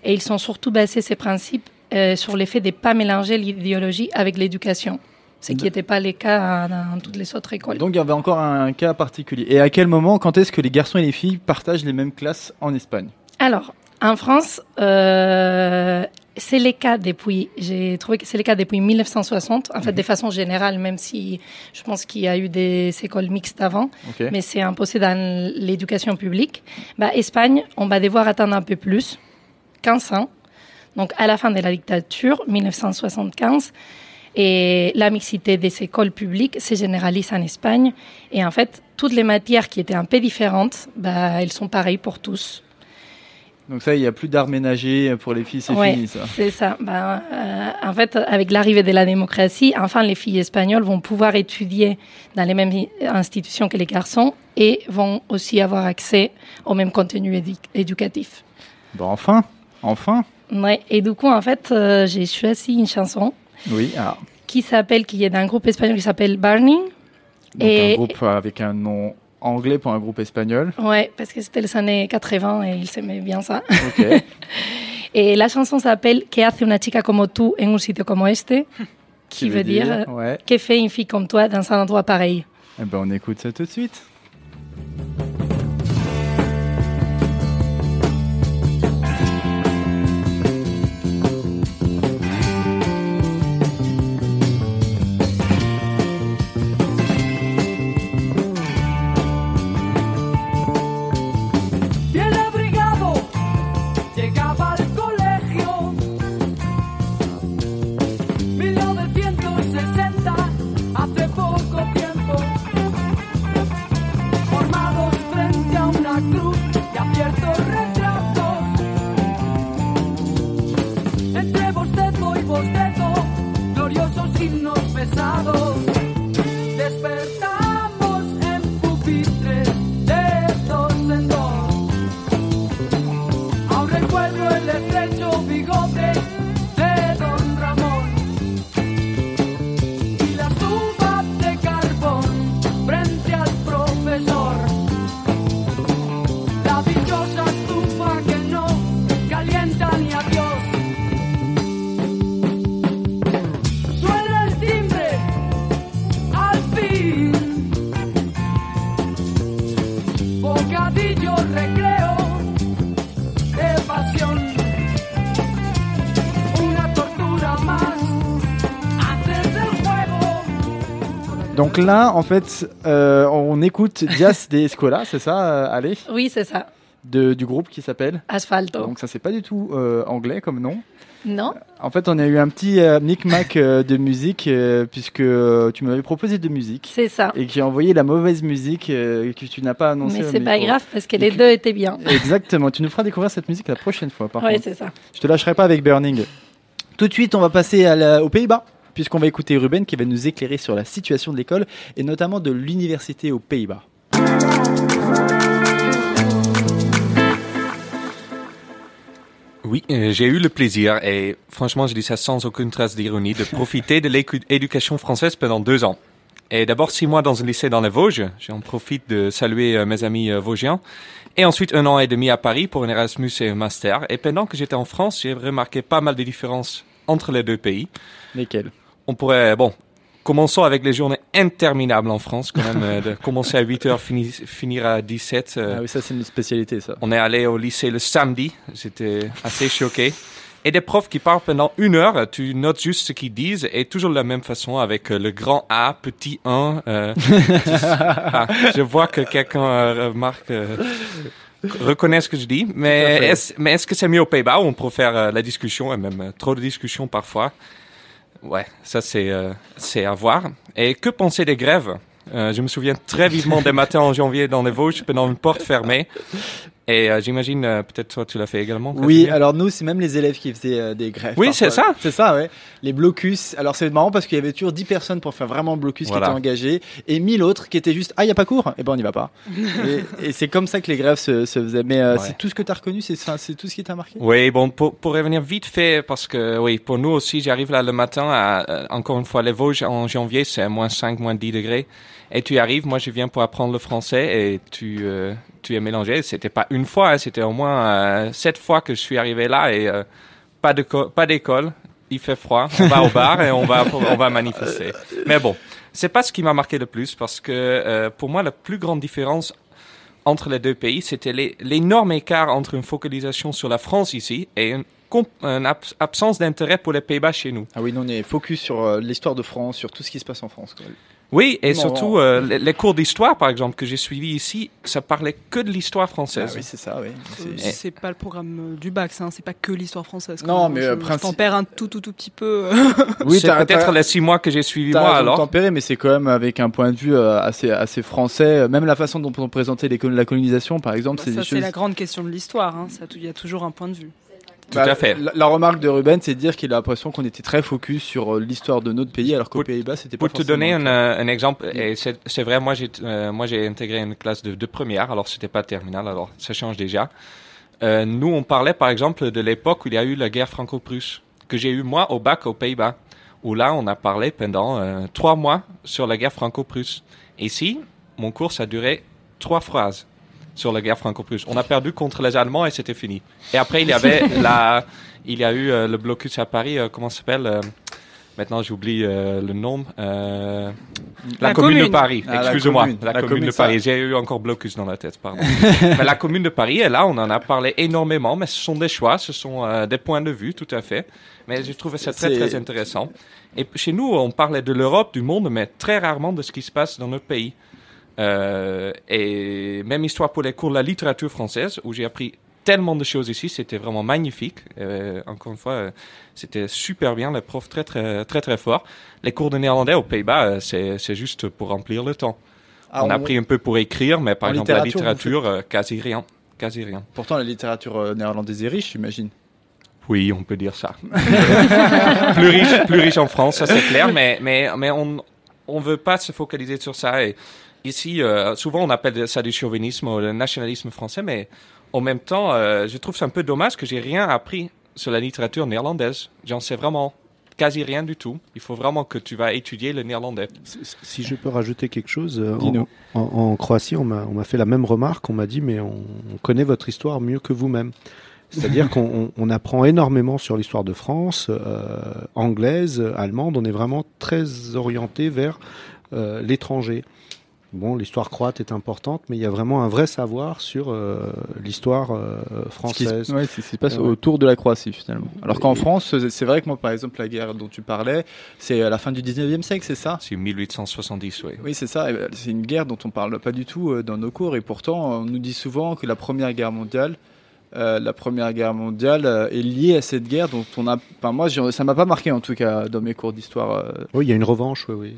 Et ils sont surtout basés ces principes euh, sur le fait de ne pas mélanger l'idéologie avec l'éducation, ce qui n'était pas le cas dans toutes les autres écoles. Donc il y avait encore un cas particulier. Et à quel moment, quand est-ce que les garçons et les filles partagent les mêmes classes en Espagne? Alors, en France, euh, c'est le cas depuis, j'ai trouvé que c'est le cas depuis 1960, en fait, de façon générale, même si je pense qu'il y a eu des écoles mixtes avant, mais c'est imposé dans l'éducation publique. Bah, Espagne, on va devoir attendre un peu plus, 15 ans, donc à la fin de la dictature, 1975. Et la mixité des écoles publiques se généralise en Espagne. Et en fait, toutes les matières qui étaient un peu différentes, bah, elles sont pareilles pour tous. Donc ça, il n'y a plus d'art ménager pour les filles, c'est Ouais, fini ça. C'est ça. Ben, euh, en fait, avec l'arrivée de la démocratie, enfin, les filles espagnoles vont pouvoir étudier dans les mêmes institutions que les garçons et vont aussi avoir accès au même contenu édu- éducatif. Bon, enfin, enfin. Ouais. Et du coup, en fait, euh, j'ai choisi une chanson Oui, ah. qui s'appelle, qui est d'un groupe espagnol qui s'appelle Burning. Donc et un groupe avec un nom anglais pour un groupe espagnol. ouais, parce que c'était les années 80 et ils s'aimaient bien ça. Ok. Et la chanson s'appelle Que hace una chica como tú en un sitio como este, qui, Qui veut dire, dire, ouais. Que fait une fille comme toi dans un endroit pareil Eh ben, on écoute ça tout de suite. Là, en fait, euh, on écoute Dias de Escola, c'est ça, euh, allez Oui, c'est ça. de, Du groupe qui s'appelle Asfalto. Donc ça, c'est pas du tout euh, anglais comme nom. Non En fait, on a eu un petit euh, micmac euh, de musique, euh, puisque tu m'avais proposé de musique. C'est ça. Et que j'ai envoyé la mauvaise musique que tu n'as pas annoncée. Mais c'est pas grave parce que les deux étaient bien. Exactement, tu nous feras découvrir cette musique la prochaine fois. Par contre. c'est ça. Je te lâcherai pas avec Burning. Tout de suite, on va passer à la- aux Pays-Bas, puisqu'on va écouter Ruben qui va nous éclairer sur la situation de l'école et notamment de l'université aux Pays-Bas. Oui, euh, j'ai eu le plaisir, et franchement, je dis ça sans aucune trace d'ironie, de profiter de l'éducation française pendant deux ans. Et d'abord six mois dans un lycée dans les Vosges, j'en profite de saluer euh, mes amis euh, vosgiens. Et ensuite un an et demi à Paris pour un Erasmus et un master. Et pendant que j'étais en France, j'ai remarqué pas mal de différences entre les deux pays. Lesquels On pourrait, bon, commençons avec les journées interminables en France, quand même, euh, de commencer à 8 heures, fini- finir à 17. euh, Ah oui, ça c'est une spécialité ça. on est allé au lycée le samedi, j'étais assez choqué. Et des profs qui parlent pendant une heure, tu notes juste ce qu'ils disent, et toujours de la même façon avec euh, le grand A, petit 1. euh, ah, je vois que quelqu'un remarque, euh, reconnaît ce que je dis, mais est-ce mais est-ce que c'est mieux aux Pays-Bas où on préfère la discussion, et même trop de discussions parfois? Ouais, ça c'est euh, c'est à voir. Et que penser des grèves? Euh, Je me souviens très vivement des matins en janvier dans les Vosges, pendant une porte fermée. Et euh, j'imagine, euh, peut-être toi tu l'as fait également. Oui, Casimir alors nous, c'est même les élèves qui faisaient euh, des grèves. Oui, c'est ça. C'est ça, ouais. Les blocus. Alors c'est marrant parce qu'il y avait toujours 10 personnes pour faire vraiment le blocus Voilà. qui étaient engagées et 1000 autres qui étaient juste ah, il y a pas cours Eh ben on n'y va pas. et et c'est comme ça que les grèves se, se faisaient. Mais euh, Ouais. c'est tout ce que tu as reconnu, c'est tout ce qui t'a marqué? Oui, bon, pour, pour revenir vite fait, parce que oui, pour nous aussi, j'arrive là le matin à, euh, encore une fois, les Vosges en janvier, c'est moins 5, moins 10 degrés. Et tu arrives, moi je viens pour apprendre le français et tu, euh, tu es mélangé. C'était pas une fois, hein, c'était au moins euh, sept fois que je suis arrivé là et euh, pas de co- pas d'école. Il fait froid, on va au bar et on va on va manifester. Mais bon, c'est pas ce qui m'a marqué le plus parce que pour moi la plus grande différence entre les deux pays, c'était l'énorme écart entre une focalisation sur la France ici et une, absence d'intérêt pour les Pays-Bas chez nous. Ah oui, nous on est focus sur l'histoire de France, sur tout ce qui se passe en France. quoi. Oui, et Non, surtout non. euh, les, les cours d'histoire, par exemple, que j'ai suivis ici, ça parlait que de l'histoire Ah française. oui, c'est ça, oui. Euh, C'est- C'est pas le programme euh, du bac, ça, hein, c'est pas que l'histoire française. Non, mais, je, euh, je princi- t'en perds un tout, tout, tout petit peu. Oui, c'est t'as- peut-être t'as- les six mois que j'ai suivi T'as moi alors. tempérer, mais c'est quand même avec un point de vue euh, assez, assez français. Même la façon dont on présentait les la colonisation, par exemple, c'est ça, des c'est choses. la grande question de l'histoire. hein, Il y a toujours un point de vue. Tout Bah, à fait. La, la remarque de Ruben, c'est de dire qu'il a l'impression qu'on était très focus sur euh, l'histoire de notre pays, alors qu'aux Pays-Bas, c'était pas Pour te donner un, euh, un exemple, et c'est vrai, moi j'ai euh, moi j'ai intégré une classe de, de première, alors c'était pas terminale, alors ça change déjà. Euh, nous, on parlait par exemple de l'époque où il y a eu la guerre franco-prusse, que j'ai eu moi au bac aux Pays-Bas, où là on a parlé pendant euh, trois mois sur la guerre franco-prusse. Ici, mon cours ça a duré trois phrases sur la guerre franco-prusse. On a perdu contre les Allemands et c'était fini. Et après il y avait la, il y a eu euh, le blocus à Paris, euh, comment ça s'appelle euh, Maintenant, j'oublie euh, le nom. Euh, la, La commune, de. Paris. Ah, commune. La, La commune, commune, de ça. Paris. J'ai eu encore blocus dans la tête, pardon. mais la commune de Paris, et là, on en a parlé énormément, mais ce sont des choix, ce sont euh, des points de vue, tout à fait. Mais j'ai trouvé ça très, très intéressant. Et chez nous, on parlait de l'Europe, du monde, mais très rarement de ce qui se passe dans notre pays. Euh, et même histoire pour les cours de la littérature française, où j'ai appris tellement de choses ici, c'était vraiment magnifique. Euh, encore une fois, euh, c'était super bien, les profs très très très très forts. Les cours de néerlandais aux Pays-Bas, c'est c'est juste pour remplir le temps. Ah, on a appris un peu pour écrire, mais par en exemple la littérature, quasi rien, quasi rien. Pourtant, la littérature néerlandaise est riche, j'imagine. Oui, on peut dire ça. plus riche, plus riche en France, ça c'est clair, mais mais mais on on veut pas se focaliser sur ça. Et ici, euh, souvent on appelle ça du chauvinisme ou le nationalisme français, mais en même temps, euh, je trouve ça un peu dommage que j'ai rien appris sur la littérature néerlandaise. J'en sais vraiment quasi rien du tout. Il faut vraiment que tu vas étudier le néerlandais. Si- je peux rajouter quelque chose, euh, en, en- en Croatie, on m'a fait la même remarque. On m'a dit, mais on, on connaît votre histoire mieux que vous-même. C'est-à-dire qu'on on- on apprend énormément sur l'histoire de France, euh, anglaise, allemande. On est vraiment très orienté vers euh, l'étranger. Bon, l'histoire croate est importante, mais il y a vraiment un vrai savoir sur euh, l'histoire euh, Ce qui française. ouais, c'est ce qui se passe Ouais. autour de la Croatie, finalement. Alors qu'en France, c'est vrai que moi, par exemple, la guerre dont tu parlais, c'est à la fin du 19e siècle, c'est ça? C'est 1870, oui. Oui, c'est ça. C'est une guerre dont on parle pas du tout euh, dans nos cours, et pourtant, on nous dit souvent que la Première Guerre mondiale euh, la Première Guerre mondiale euh, est liée à cette guerre dont on a. Enfin, moi, ça m'a pas marqué en tout cas dans mes cours d'histoire. euh. Oui, il y a une revanche, oui, oui.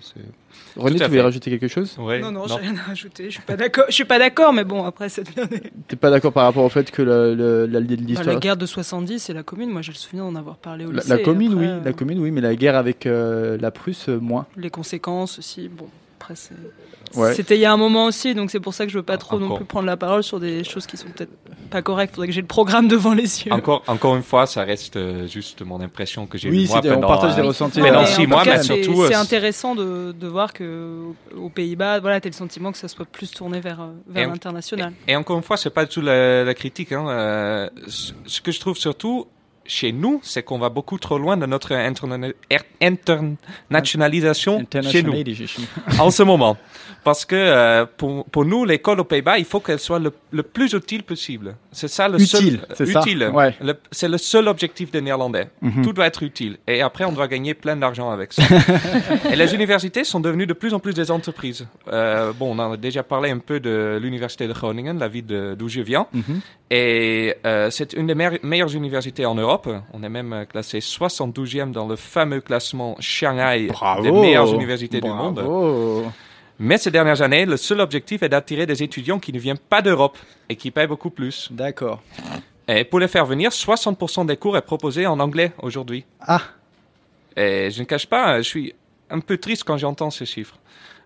René, tu voulais rajouter quelque chose? Ouais, non, non, j'ai rien à rajouter. Je suis pas d'accord. Je suis pas d'accord, mais bon, après cette bien. T'es pas d'accord par rapport au fait que le- la- Bah, l'histoire. la guerre de 70 et la commune, moi j'ai le souvenir d'en avoir parlé au La, lycée. la commune, après, oui, euh, la commune, oui, mais la guerre avec euh, la Prusse, euh, moins. Les conséquences aussi, bon, après c'est. Ouais. C'était il y a un moment aussi, donc c'est pour ça que je veux pas trop non plus prendre la parole sur des choses qui sont peut-être pas correctes. Faudrait que j'ai le programme devant les yeux. Encore, encore une fois, ça reste euh, juste mon impression que j'ai Oui, moi c'est- on pendant, partage des euh, ressentis, pendant six mois, mais surtout. c'est euh, intéressant de, de voir que aux Pays-Bas, voilà, t'as le sentiment que ça soit plus tourné vers, euh, vers Et- l'international. Et encore une fois, c'est pas du tout la, la critique. Hein. Euh, ce ce que je trouve surtout chez nous, c'est qu'on va beaucoup trop loin de notre interna- er- internationalisation chez nous en ce moment. Parce que euh, pour, pour nous, l'école aux Pays-Bas, il faut qu'elle soit le, le plus utile possible. C'est ça le Utile, seul. ça utile. Ouais. C'est le seul objectif des Néerlandais. Mhm. Tout doit être utile. Et après, on doit gagner plein d'argent avec ça. et les universités sont devenues de plus en plus des entreprises. Euh, bon, on en a déjà parlé un peu de l'université de Groningen, la ville d'où je viens. Mhm. Et euh, c'est une des meilleures universités en Europe. On est même euh, classé 72e dans le fameux classement Shanghai Bravo. des meilleures universités du monde. Mais ces dernières années, le seul objectif est d'attirer des étudiants qui ne viennent pas d'Europe et qui paient beaucoup plus. D'accord. Et pour les faire venir, 60% des cours est proposé en anglais aujourd'hui. Ah, Et je ne cache pas, je suis un peu triste quand j'entends ces chiffres.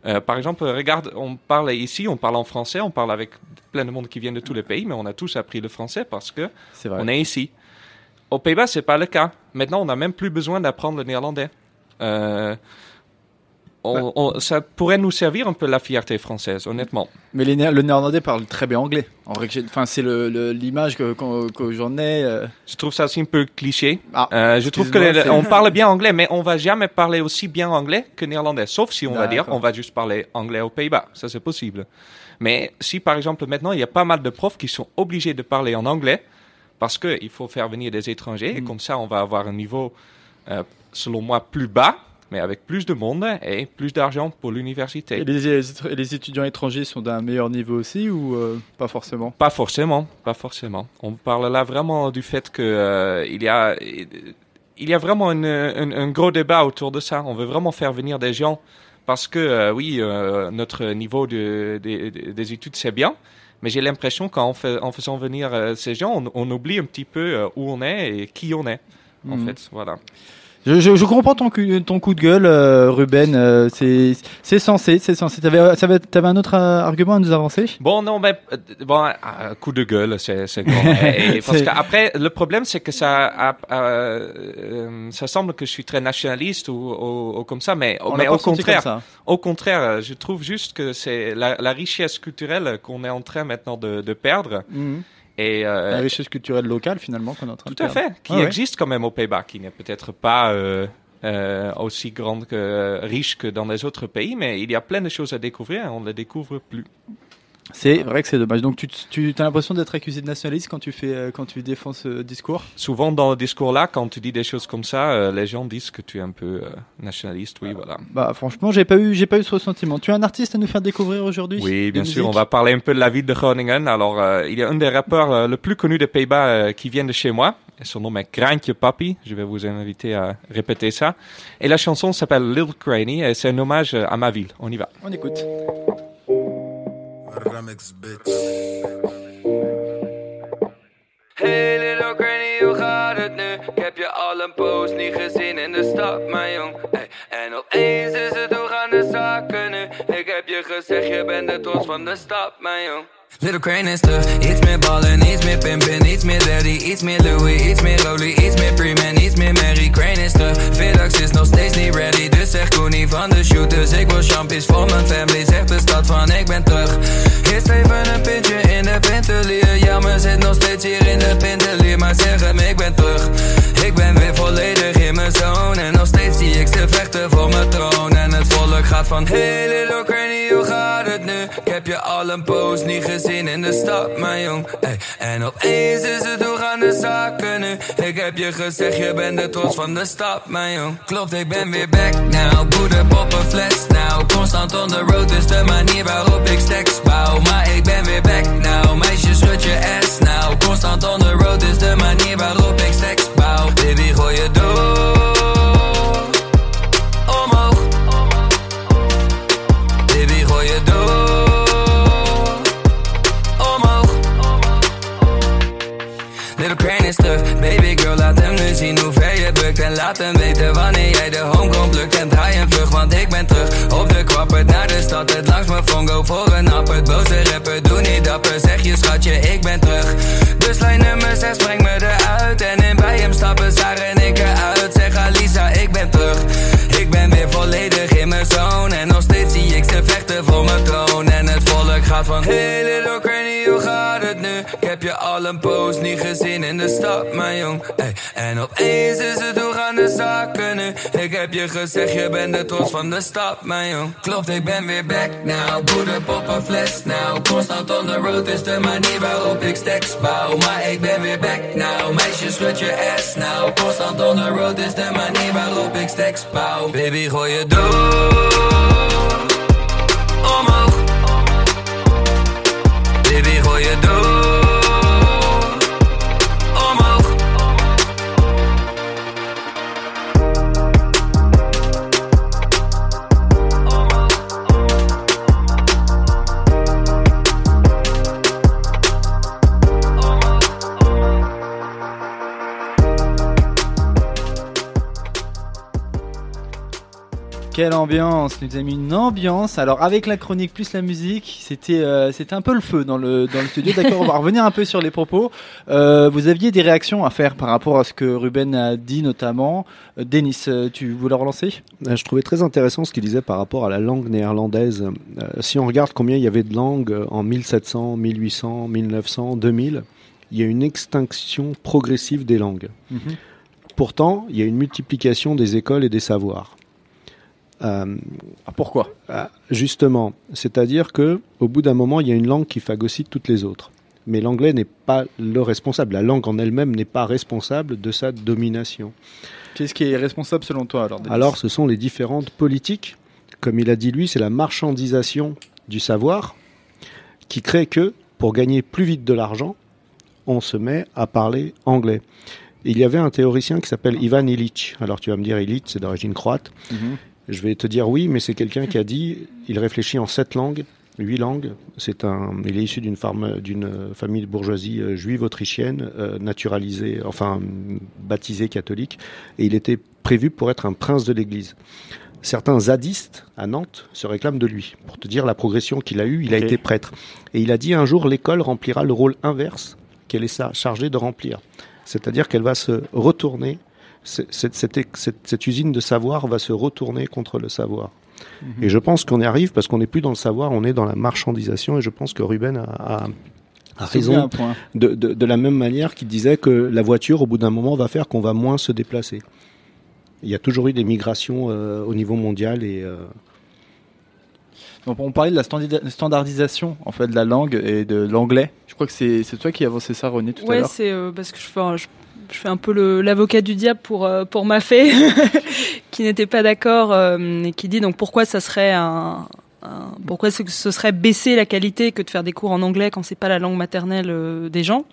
Euh, par exemple, regarde, on parle ici, on parle en français, on parle avec plein de monde qui viennent de tous les pays, mais on a tous appris le français parce que on est ici. Aux Pays-Bas, c'est pas le cas. Maintenant, on n'a même plus besoin d'apprendre le néerlandais. Euh, on- on- ça pourrait nous servir un peu la fierté française, honnêtement. Mais les le néerlandais parle très bien anglais. En enfin, c'est l'image que, j'en ai. euh. Je trouve ça aussi un peu cliché. Ah, Euh, je trouve que les- on parle bien anglais, mais on va jamais parler aussi bien anglais que néerlandais. Sauf si on va dire, on va juste parler anglais aux Pays-Bas. Ça, c'est possible. Mais si, par exemple, maintenant, il y a pas mal de profs qui sont obligés de parler en anglais parce qu'il faut faire venir des étrangers et Mm. comme ça, on va avoir un niveau, euh, selon moi, plus bas, mais avec plus de monde et plus d'argent pour l'université. Et les, étudiants étrangers sont d'un meilleur niveau aussi ou euh, pas forcément? Pas forcément, pas forcément. On parle là vraiment du fait que euh, y a il y a vraiment une- un, un gros débat autour de ça. On veut vraiment faire venir des gens parce que oui, notre niveau de, de- de- des études c'est bien, mais j'ai l'impression qu'en fait, en faisant venir euh, ces gens, on, on oublie un petit peu euh, où on est et qui on est. En Mhm. fait, voilà. Je, je, je comprends ton, cu- ton coup de gueule, euh, Ruben. euh, c'est c'est censé, c'est censé. T'avais ça va- t'avais un autre euh, argument à nous avancer? Bon, non, mais euh, bon, un coup de gueule, c'est c'est parce qu'après, le problème, c'est que ça, euh, euh, ça semble que je suis très nationaliste ou, ou- ou comme ça, mais, On mais au contraire, au contraire, euh, je trouve juste que c'est la, la richesse culturelle qu'on est en train maintenant de, de perdre. Mhm. Et euh, La richesse culturelle locale finalement qu'on est en train tout de à perdre. fait, qui Ah ouais. existe quand même aux Pays-Bas, qui n'est peut-être pas euh, euh, aussi grande que riche que dans les autres pays, mais il y a plein de choses à découvrir et on ne les découvre plus. C'est vrai que c'est dommage. Donc tu, tu as l'impression d'être accusé de nationalisme quand tu fais euh, quand tu défends ce discours? Souvent dans le discours-là, quand tu dis des choses comme ça, euh, les gens disent que tu es un peu euh, nationaliste, oui, voilà. Bah franchement, j'ai pas eu j'ai pas eu ce ressentiment. Tu as un artiste à nous faire découvrir aujourd'hui Oui, bien sûr, on va parler un peu de la ville de Groningen. Alors, euh, il y a un des rappeurs le plus connu des Pays-Bas qui vient de chez moi. Son nom est Kraantje Papi. Je vais vous inviter à répéter ça. Et la chanson s'appelle Lil Cranny et c'est un hommage à ma ville. On y va. On écoute. Remix bitch. Hey little granny, hoe gaat het nu? Ik heb je al een poos niet gezien in de stad, mijn jong. En opeens is het hoe gaan de zaken nu? Ik heb je gezegd, je bent de trots van de stad, mijn jong. Little Crane is terug, iets meer ballen, iets meer pimpen, iets meer daddy, iets meer Louis, iets meer Rolly, iets meer Preman, iets meer Mary. Crane is terug, Vidax is nog steeds niet ready, dus zeg Koenie van de shooters. Ik wil champions voor mijn family, zegt de stad van ik ben terug. Eerst even een pintje in de pintelier, ja maar zit nog steeds hier in de pintelier, maar zeg hem ik ben terug. Ik ben weer volledig in mijn zone en nog steeds zie ik ze vechten voor mijn troon. En het volk gaat van hey little granny, hoe gaat het nu? Ik heb je al een poos niet gezien in de stad, mijn jong. Ey, en opeens is het hoe gaan de zaken nu? Ik heb je gezegd, je bent de trots van de stad, mijn jong. Klopt, ik ben weer back now. Boeder, poppen, fles now. Constant on the road, dus de manier waarop ik stacks bouw. Maar ik ben weer back now. Meisje, schud je ass now. Constant on the road is de manier waarop ik seks bouw Baby gooi je door je bukt En laat hem weten wanneer jij de home komt. Lukt En draai een vlug, want ik ben terug Op de kwappert naar de stad, het langs mijn fongo voor een appert. Boze rapper, doe niet dapper, zeg je schatje ik ben terug gezien in de stad, mijn jong. Ey, En opeens is het hoe gaan de zaken nu? Ik heb je gezegd, je bent de trots van de stad, mijn jong. Klopt, ik ben weer back now. Boeder pop een fles now. Constant on the road is de manier waarop ik stacks bouw. Maar ik ben weer back now. Meisje, schud je ass now. Constant on the road is de manier waarop ik stacks bouw. Baby, gooi je door. Omhoog. Baby, gooi je door Quelle ambiance nous a mis une ambiance. Alors avec la chronique plus la musique, c'était euh, c'était un peu le feu dans le dans le studio. D'accord, on va revenir un peu sur les propos. Euh, vous aviez des réactions à faire par rapport à ce que Ruben a dit notamment. Euh, Denis, tu voulais relancer? Je trouvais très intéressant ce qu'il disait par rapport à la langue néerlandaise. Si on regarde combien il y avait de langues en 1700, 1800, 1900, 2000, il y a une extinction progressive des langues. Pourtant, il y a une multiplication des écoles et des savoirs. Euh, pourquoi? Justement, c'est-à-dire que au bout d'un moment, il y a une langue qui phagocyte toutes les autres. Mais l'anglais n'est pas le responsable. La langue en elle-même n'est pas responsable de sa domination. Qu'est-ce qui est responsable selon toi alors Alors, ce sont les différentes politiques. Comme il a dit lui, c'est la marchandisation du savoir qui crée que, pour gagner plus vite de l'argent, on se met à parler anglais. Il y avait un théoricien qui s'appelle Ivan Illich. Alors tu vas me dire, Illich, c'est d'origine croate. Mhm. Je vais te dire oui, mais c'est quelqu'un qui a dit, il réfléchit en sept langues, huit langues. C'est un, il est issu d'une d'une famille de bourgeoisie euh, juive autrichienne, euh, naturalisée, enfin baptisée catholique, et il était prévu pour être un prince de l'Église. Certains zadistes à Nantes se réclament de lui. Pour te dire la progression qu'il a eue, il a été prêtre. Et il a dit un jour, l'école remplira le rôle inverse qu'elle est chargée de remplir. C'est-à-dire qu'elle va se retourner, cette, cette- cette- cette usine de savoir va se retourner contre le savoir. Mhm. Et je pense qu'on y arrive parce qu'on n'est plus dans le savoir, on est dans la marchandisation. Et je pense que Ruben a, raison de, de- de la même manière qu'il disait que la voiture, au bout d'un moment, va faire qu'on va moins se déplacer. Il y a toujours eu des migrations euh, au niveau mondial et euh, Donc, on parlait de la standardisation en fait de la langue et de l'anglais. Je crois que c'est toi qui as avancé ça, René, tout à Ouais, l'heure. c'est euh, parce que je fais, un- je, je fais un peu l'avocat du diable pour euh, pour ma fée, qui n'était pas d'accord euh, et qui dit donc pourquoi ça serait un, un- pourquoi ce, ce serait baisser la qualité que de faire des cours en anglais quand c'est pas la langue maternelle euh, des gens.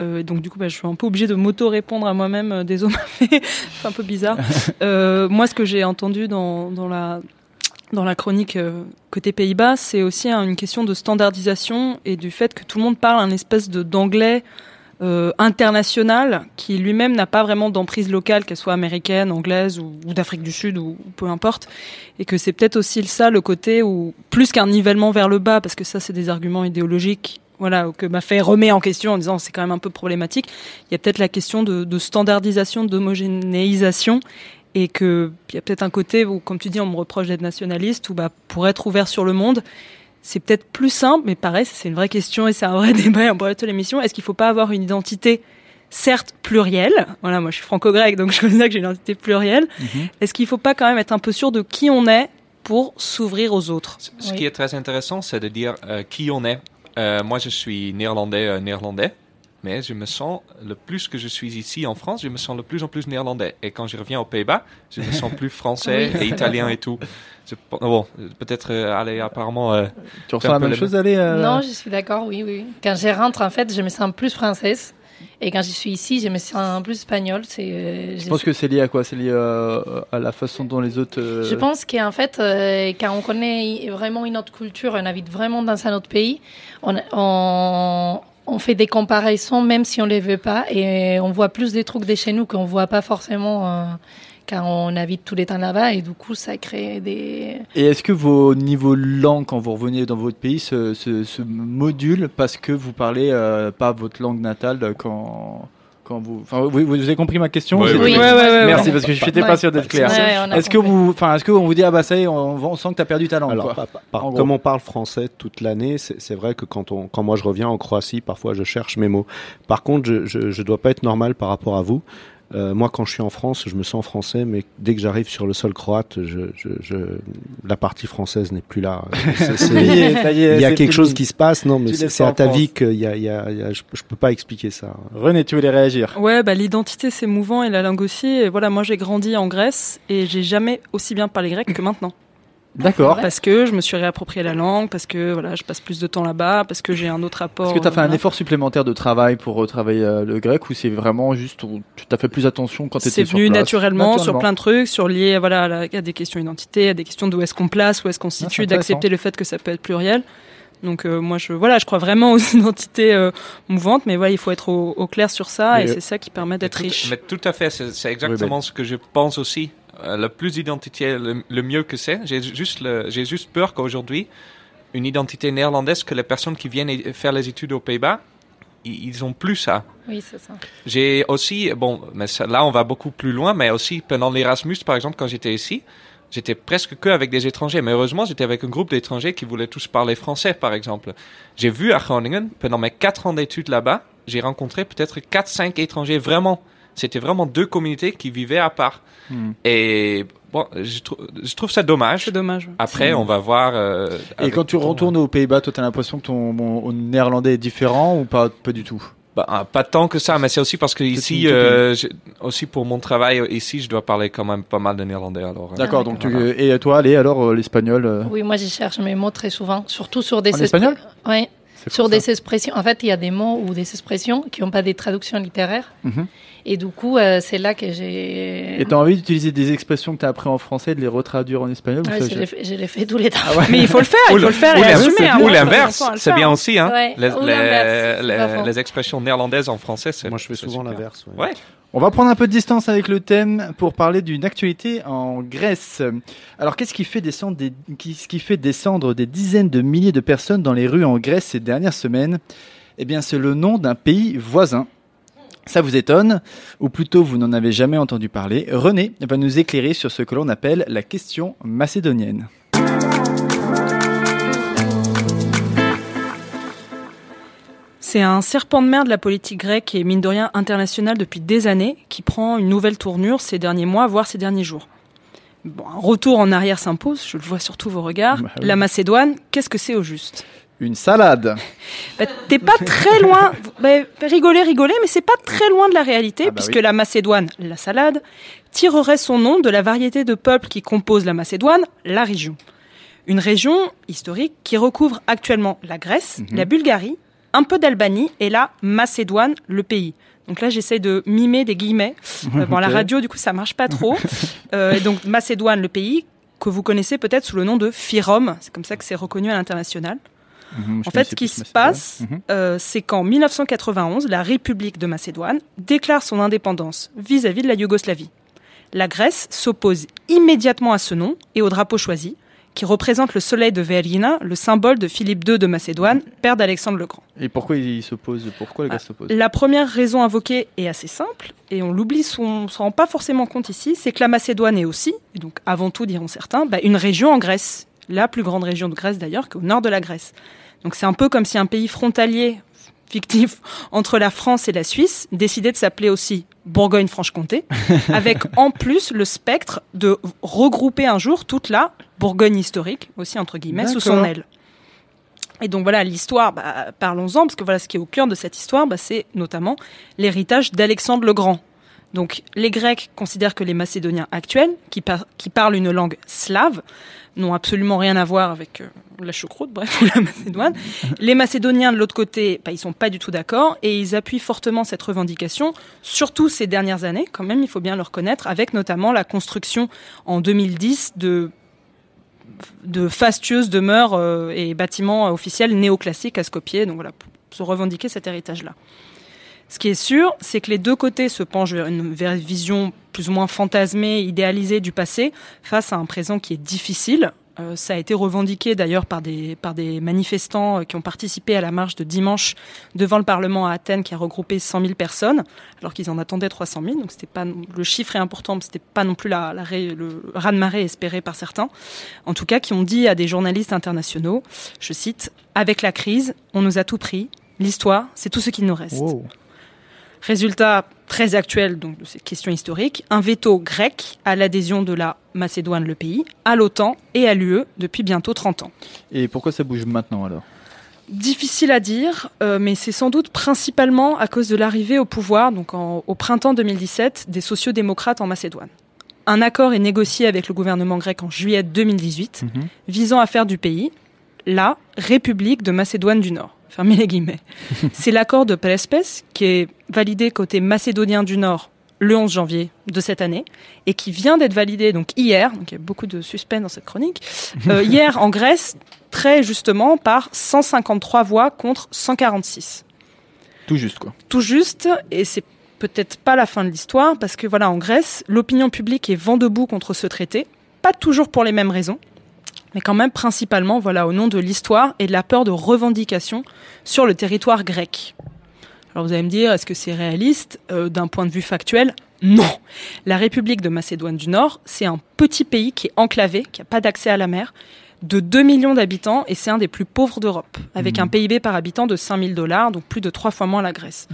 Euh, donc du coup, bah, je suis un peu obligée de m'auto-répondre à moi-même. euh, Désolé, c'est un peu bizarre. Euh, moi, ce que j'ai entendu dans, dans la dans la chronique côté Pays-Bas, c'est aussi hein, une question de standardisation et du fait que tout le monde parle un espèce de d'anglais euh, international qui lui-même n'a pas vraiment d'emprise locale, qu'elle soit américaine, anglaise ou, d'Afrique du Sud ou, peu importe, et que c'est peut-être aussi ça le côté où plus qu'un nivellement vers le bas, parce que ça c'est des arguments idéologiques. Voilà, que m'a fait remet en question en disant c'est quand même un peu problématique. Il y a peut-être la question de, de standardisation, d'homogénéisation et que il y a peut-être un côté où, comme tu dis, on me reproche d'être nationaliste, ou bah pour être ouvert sur le monde, c'est peut-être plus simple, mais pareil, c'est une vraie question et c'est un vrai débat pourrait toute l'émission. Est-ce qu'il faut pas avoir une identité, certes plurielle? Voilà, moi je suis franco-grec, donc je considère que j'ai une identité plurielle. Est-ce qu'il faut pas quand même être un peu sûr de qui on est pour s'ouvrir aux autres? Ce qui est très intéressant, c'est de dire euh, qui on est. Euh, moi, je suis néerlandais, euh, néerlandais. Mais je me sens, le plus que je suis ici en France, je me sens de plus en plus néerlandais. Et quand je reviens aux Pays-Bas, je me sens plus français Oui, et italien et tout. Je- bon, peut-être, euh, allez, apparemment... euh, Tu ressens la même le- chose, allez euh, Non, je suis d'accord, oui, oui. Quand je rentre, en fait, je me sens plus française. Et quand je suis ici, je me sens plus espagnole. C'est, euh, Je pense que c'est lié à quoi? C'est lié euh, à la façon dont les autres. euh, Je pense qu'en fait, euh, quand on connaît vraiment une autre culture, on habite vraiment dans un autre pays, on, on, on fait des comparaisons même si on les veut pas et on voit plus des trucs de chez nous qu'on voit pas forcément euh, quand on habite tous les temps là-bas et du coup ça crée des... Et est-ce que vos niveaux langue, quand vous revenez dans votre pays, se, modulent parce que vous parlez euh, pas votre langue natale quand. Quand vous, enfin, vous, vous avez compris ma question Oui, C'était- oui, oui. Ouais, ouais, ouais, Merci ouais. parce que je n'étais Ouais. pas sûr d'être clair. Ouais, Est-ce que vous, enfin, est-ce qu'on vous dit ah bah ça y est, on, on sent que t'as perdu ta langue Alors, quoi. par- par- comme on parle français toute l'année, c'est c'est vrai que quand, on, quand moi je reviens en Croatie, parfois je cherche mes mots. Par contre, je, je, je dois pas être normal par rapport à vous. Euh, moi, quand je suis en France, je me sens français, mais dès que j'arrive sur le sol croate, je, je, je, la partie française n'est plus là. Il y a quelque chose qui se passe, non, mais c'est à ta France. vie qu'il y a, il y a, il y a- je, je peux pas expliquer ça. René, tu voulais réagir Ouais, bah l'identité c'est mouvant et la langue aussi. Et voilà, moi j'ai grandi en Grèce et j'ai jamais aussi bien parlé grec que maintenant. D'accord. Parce que je me suis réapproprié la langue, parce que voilà, je passe plus de temps là-bas, parce que j'ai un autre rapport. Est-ce que tu as fait euh, un effort supplémentaire de travail pour retravailler euh, le grec ou c'est vraiment juste tu t'as fait plus attention quand tu étais C'est sur venu place? naturellement, sur plein de trucs, sur lié voilà à, la- à des questions d'identité, à des questions d'où est-ce qu'on place, où est-ce qu'on se Ah, c'est situe, d'accepter le fait que ça peut être pluriel. Donc euh, moi je voilà, je crois vraiment aux identités euh, mouvantes, mais voilà, il faut être au, au clair sur ça Mais, et euh, c'est ça qui permet d'être riche. Mais tout à fait, c'est c'est exactement ce que je pense aussi. Euh, le plus identitaire, le, le mieux que c'est. J'ai juste, le- juste peur qu'aujourd'hui, une identité néerlandaise, que les personnes qui viennent faire les études aux Pays-Bas, ils, ont plus ça. Oui, c'est ça. J'ai aussi, bon, mais là on va beaucoup plus loin, mais aussi pendant l'Erasmus, par exemple, quand j'étais ici, j'étais presque que avec des étrangers. Mais heureusement, j'étais avec un groupe d'étrangers qui voulaient tous parler français, par exemple. J'ai vu à Groningen, pendant mes quatre ans d'études là-bas, j'ai rencontré peut-être 4-5 étrangers vraiment. C'était vraiment deux communautés qui vivaient à part. Hmm. Et bon, je, trou- je trouve ça dommage. C'est dommage. Après, on va voir. euh, Et quand tu retournes aux Pays-Bas, toi, t'as l'impression que ton néerlandais est différent ou pas, pas du tout? Bah, ah, pas tant que ça, mais c'est aussi parce que ici, euh, je- aussi pour mon travail ici, je dois parler quand même pas mal de néerlandais. Alors, euh, D'accord, donc tu, et toi, allez, alors euh, l'espagnol euh, Oui, moi je cherche mes mots très souvent, surtout sur des En espagnol? Oui, sur des ça. expressions. En fait, il y a des mots ou des expressions qui n'ont pas des traductions littéraires. Mhm. Et du coup, euh, c'est là que j'ai. Et t'as envie d'utiliser des expressions que t'as appris en français, de les retraduire en espagnol ou Ouais, ça, je l'ai fait tous les temps. Mais il faut le faire, il faut le faire ou et assumer. hein. l'inverse, le c'est bien aussi. Hein. Ouais, les, les- les- les expressions néerlandaises en français, c'est. Moi, je fais souvent l'inverse. ouais. On va prendre un peu de distance avec le thème pour parler d'une actualité en Grèce. Alors, qu'est-ce qui fait descendre des, qu'est-ce qui fait descendre des dizaines de milliers de personnes dans les rues en Grèce ces dernières semaines? Eh bien, c'est le nom d'un pays voisin. Ça vous étonne, ou plutôt vous n'en avez jamais entendu parler. René va nous éclairer sur ce que l'on appelle la question macédonienne. C'est un serpent de mer de la politique grecque et mine de rien international depuis des années qui prend une nouvelle tournure ces derniers mois, voire ces derniers jours. Bon, un retour en arrière s'impose, je le vois sur tous vos regards. Bah oui. La Macédoine, qu'est-ce que c'est au juste? Une salade. Bah, T'es pas très loin, bah, rigolez, rigolez, mais c'est pas très loin de la réalité, Ah bah puisque oui. la Macédoine, la salade, tirerait son nom de la variété de peuples qui composent la Macédoine, la région. Une région historique qui recouvre actuellement la Grèce, Mhm. la Bulgarie, un peu d'Albanie et la Macédoine, le pays. Donc là, j'essaie de mimer des guillemets. Euh, bon, la radio, du coup, ça marche pas trop. Euh, et donc, Macédoine, le pays, que vous connaissez peut-être sous le nom de Fyrom. C'est comme ça que c'est reconnu à l'international. Mhm, En fait, ce qui se passe, Mhm. euh, c'est qu'en 1991, la République de Macédoine déclare son indépendance vis-à-vis de la Yougoslavie. La Grèce s'oppose immédiatement à ce nom et au drapeau choisi, qui représente le soleil de Vergina, le symbole de Philippe II de Macédoine, père d'Alexandre le Grand. Et pourquoi il s'oppose Pourquoi le gars s'oppose La première raison invoquée est assez simple, et on l'oublie, on ne s'en rend pas forcément compte ici, c'est que la Macédoine est aussi, et donc avant tout diront certains, bah, une région en Grèce, la plus grande région de Grèce d'ailleurs, qu'au nord de la Grèce. Donc c'est un peu comme si un pays frontalier fictif entre la France et la Suisse décidait de s'appeler aussi Bourgogne-Franche-Comté, avec en plus le spectre de regrouper un jour toute la Bourgogne historique, aussi entre guillemets, sous son aile. Et donc voilà, l'histoire, bah, parlons-en, parce que voilà, ce qui est au cœur de cette histoire, bah, c'est notamment l'héritage d'Alexandre le Grand. Donc les Grecs considèrent que les Macédoniens actuels, qui, par- qui parlent une langue slave, n'ont absolument rien à voir avec euh, la choucroute, bref, ou la Macédoine. Les Macédoniens, de l'autre côté, bah, ils sont pas du tout d'accord et ils appuient fortement cette revendication, surtout ces dernières années, quand même, il faut bien le reconnaître, avec notamment la construction en 2010 de fastueuses demeures euh, et bâtiments officiels néoclassiques à Skopje, donc voilà, pour se revendiquer cet héritage-là. Ce qui est sûr, c'est que les deux côtés se penchent vers une, vision plus ou moins fantasmée, idéalisée du passé, face à un présent qui est difficile. Euh, ça a été revendiqué d'ailleurs par des, par des manifestants euh, qui ont participé à la marche de dimanche devant le Parlement à Athènes qui a regroupé 100 000 personnes, alors qu'ils en attendaient 300 000. Donc c'était pas, le chiffre est important, mais c'était pas non plus la, la le raz-de-marée espéré par certains. En tout cas, qui ont dit à des journalistes internationaux, je cite, Avec la crise, on nous a tout pris. L'histoire, c'est tout ce qu'il nous reste. Résultat très actuel donc, de ces questions historiques, un veto grec à l'adhésion de la Macédoine, le pays, à l'OTAN et à l'UE depuis bientôt 30 ans. Et pourquoi ça bouge maintenant alors? Difficile à dire, euh, mais c'est sans doute principalement à cause de l'arrivée au pouvoir, donc en- au printemps 2017, des sociodémocrates en Macédoine. Un accord est négocié avec le gouvernement grec en juillet 2018, visant à faire du pays la République de Macédoine du Nord. Fermez les guillemets. C'est l'accord de Prespes qui est validé côté macédonien du Nord le 11 janvier de cette année et qui vient d'être validé donc hier. Donc il y a beaucoup de suspense dans cette chronique. Euh, hier en Grèce, très justement par 153 voix contre 146 Tout juste quoi. tout juste, et c'est peut-être pas la fin de l'histoire, parce que voilà, en Grèce, l'opinion publique est vent debout contre ce traité, pas toujours pour les mêmes raisons, mais quand même principalement, voilà, au nom de l'histoire et de la peur de revendication sur le territoire grec. Alors vous allez me dire, est-ce que c'est réaliste? Euh, d'un point de vue factuel Non. La République de Macédoine du Nord, c'est un petit pays qui est enclavé, qui n'a pas d'accès à la mer, de 2 millions d'habitants et c'est un des plus pauvres d'Europe, avec un PIB par habitant de 5000 dollars, donc plus de trois fois moins la Grèce.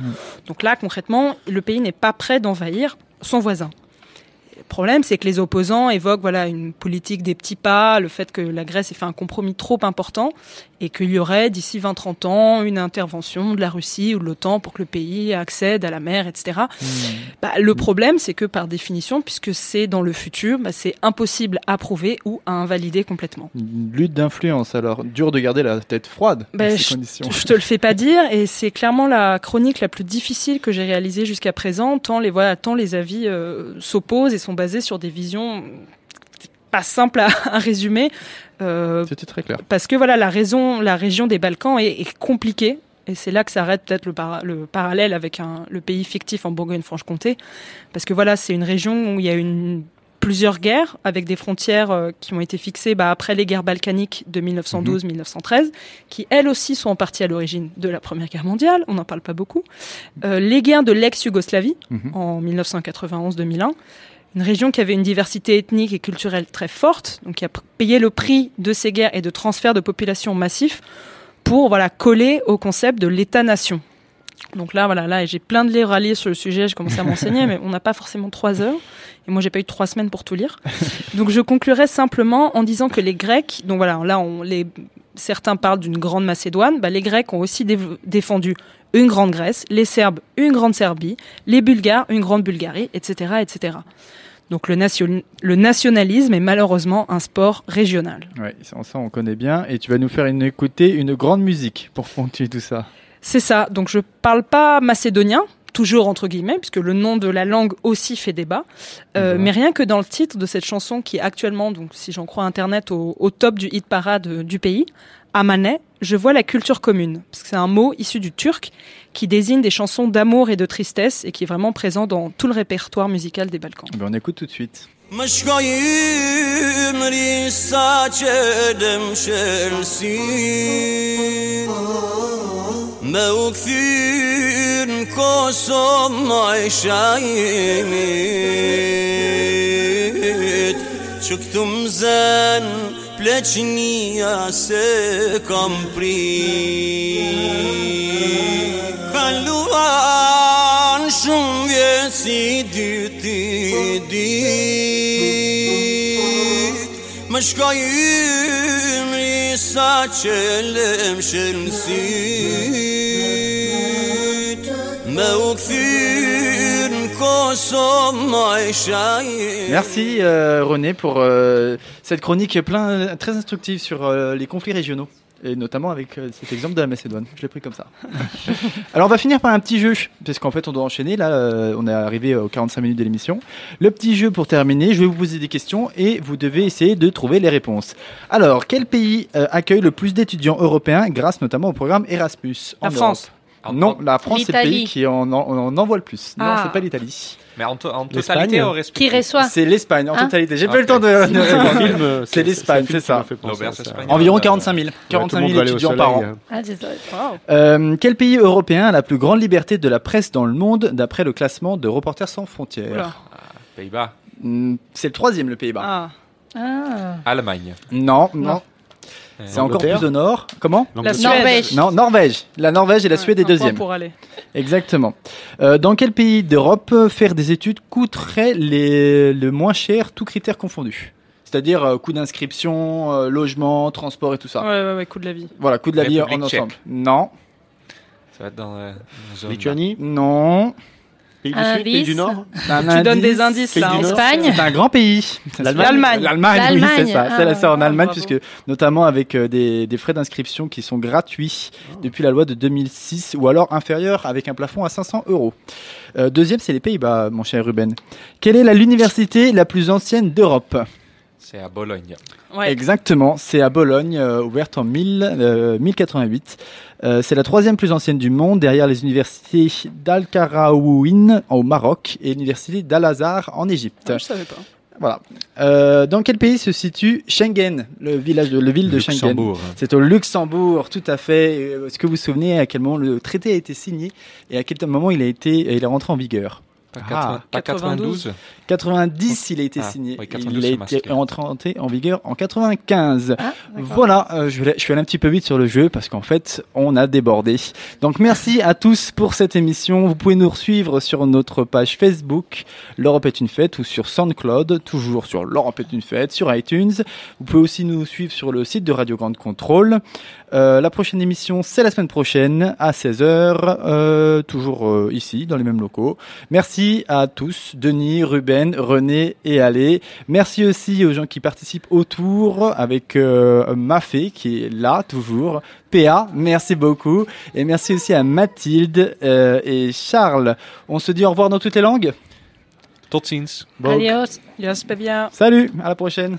Donc là, concrètement, le pays n'est pas prêt d'envahir son voisin. Le problème, c'est que les opposants évoquent voilà une politique des petits pas, le fait que la Grèce ait fait un compromis trop important et qu'il y aurait d'ici 20-30 ans une intervention de la Russie ou de l'OTAN pour que le pays accède à la mer, etc. Bah, le problème, c'est que par définition, puisque c'est dans le futur, bah, c'est impossible à prouver ou à invalider complètement. Une lutte d'influence alors. Dur de garder la tête froide dans ces je, conditions. je te le fais pas dire et c'est clairement la chronique la plus difficile que j'ai réalisée jusqu'à présent tant les voilà tant les avis euh, s'opposent et sont basés sur des visions pas simples à, à résumer euh, C'était très clair. parce que voilà la raison la région des Balkans est, est compliquée et c'est là que s'arrête peut-être le, para- le parallèle avec un, le pays fictif en Bourgogne-Franche-Comté parce que voilà c'est une région où il y a une plusieurs guerres avec des frontières euh, qui ont été fixées bah, après les guerres balkaniques de 1912-1913, qui elles aussi sont en partie à l'origine de la Première Guerre mondiale. On n'en parle pas beaucoup. Euh, les guerres de l'ex-Yougoslavie Mhm. en 1991-2001. Une région qui avait une diversité ethnique et culturelle très forte, donc qui a payé le prix de ces guerres et de transferts de population massifs pour voilà coller au concept de l'État-nation. Donc là, voilà, là, j'ai plein de livres à lire sur le sujet. J'ai commencé à m'enseigner, mais on n'a pas forcément trois heures. Et moi, j'ai pas eu trois semaines pour tout lire. Donc, je conclurai simplement en disant que les Grecs, donc voilà, là, on, les, certains parlent d'une grande Macédoine. Bah, les Grecs ont aussi défendu une grande Grèce, les Serbes une grande Serbie, les Bulgares une grande Bulgarie, etc., etc. Donc, le, nation, le nationalisme est malheureusement un sport régional. Ouais, ça, on connaît bien. Et tu vas nous faire une, écouter une grande musique pour ponctuer tout ça. C'est ça. Donc je parle pas macédonien, toujours entre guillemets, puisque le nom de la langue aussi fait débat. Euh, mais rien que dans le titre de cette chanson qui est actuellement, donc si j'en crois Internet, au, au top du hit parade euh, du pays, Amane, je vois la culture commune. Parce que c'est un mot issu du turc qui désigne des chansons d'amour et de tristesse et qui est vraiment présent dans tout le répertoire musical des Balkans. Eh ben, on écoute tout de suite. pleqnia se kam pri. Kaluan shumë vjetë si dyti di Më shkoj ymri sa që lem shërmësit Me u këthyt Merci euh, René pour euh, cette chronique plein, très instructive sur euh, les conflits régionaux. Et notamment avec euh, cet exemple de la Macédoine. Je l'ai pris comme ça. Alors on va finir par un petit jeu, parce qu'en fait on doit enchaîner. Là, euh, on est arrivé aux 45 minutes de l'émission. Le petit jeu pour terminer, je vais vous poser des questions et vous devez essayer de trouver les réponses. Alors, quel pays euh, accueille le plus d'étudiants européens grâce notamment au programme Erasmus? En La France. Europe Non, la France c'est le pays qui en, en, en envoie le plus. Non, Ah. c'est pas l'Italie. Mais en, to- en totalité, au respect. Qui reçoit C'est l'Espagne en Hein totalité. J'ai pas Ok. eu le temps de. C'est euh, l'Espagne, c'est ça. Environ Euh, 45 000. Ouais, 45 tout le monde 000 va aller au étudiants par an. Ah, quel pays européen a la plus grande liberté de la presse dans le monde d'après le classement de Reporters sans frontières Oula. Pays-Bas. Hmm, C'est le troisième, le Pays-Bas. Ah. Ah. Allemagne. Non, non. Non. C'est encore plus au nord. Comment La. Norvège. Non, Norvège. La Norvège et la Ouais, Suède est deuxième. pour aller. Exactement. Euh, dans quel pays d'Europe euh, faire des études coûterait les, le moins cher, tous critères confondus? C'est-à-dire euh, coût d'inscription, euh, logement, transport et tout ça. Ouais, ouais, ouais, coup de la vie. Voilà, coût de la vie en ensemble. tchèque. Non, Ça va être dans la dans. Lituanie, non. Pays du Un Sud, pays du Nord. Un Tu donnes indice. des indices Pays là. du. Nord. Espagne. C'est un grand pays. L'Allemagne. L'Allemagne, oui, c'est ça. C'est la- c'est en Ah, Allemagne, bravo. puisque notamment avec euh, des, des frais d'inscription qui sont gratuits depuis la loi de 2006 ou alors inférieurs avec un plafond à 500 euros. Euh, deuxième, c'est les Pays-Bas, mon cher Ruben. Quelle est la- l'université la plus ancienne d'Europe? C'est à Bologne. Ouais. Exactement, c'est à Bologne, euh, ouverte en 1000, euh, 1088. Euh, c'est la troisième plus ancienne du monde, derrière les universités d'Al-Karaouin au Maroc et l'université d'Al-Azhar en Égypte. Ah, je savais pas. Voilà. Euh, dans quel pays se situe Schengen, le village, de, le ville de Schengen? Luxembourg. C'est au Luxembourg, tout à fait. Est-ce que vous vous souvenez à quel moment le traité a été signé et à quel moment il a été, il est rentré en vigueur? Pas, Ah, 80 pas 92. 90, il a été Ah, signé. oui, 92, il a été entré en vigueur en 95. Ah. Voilà, euh, je, vais, je suis allé un petit peu vite sur le jeu parce qu'en fait, on a débordé. Donc merci à tous pour cette émission. Vous pouvez nous suivre sur notre page Facebook, L'Europe est une fête, ou sur SoundCloud, toujours sur L'Europe est une fête, sur iTunes. Vous pouvez aussi nous suivre sur le site de Radio Grande Contrôle. Euh, la prochaine émission, c'est la semaine prochaine à 16h, euh, toujours euh, ici, dans les mêmes locaux. Merci à tous, Denis, Ruben, René et Alé. Merci aussi aux gens qui participent autour avec euh, Mafé qui est là toujours. PA, merci beaucoup. Et merci aussi à Mathilde euh, et Charles. On se dit au revoir dans toutes les langues Tot ziens. Adios. Yes, pas bien. Salut, à la prochaine.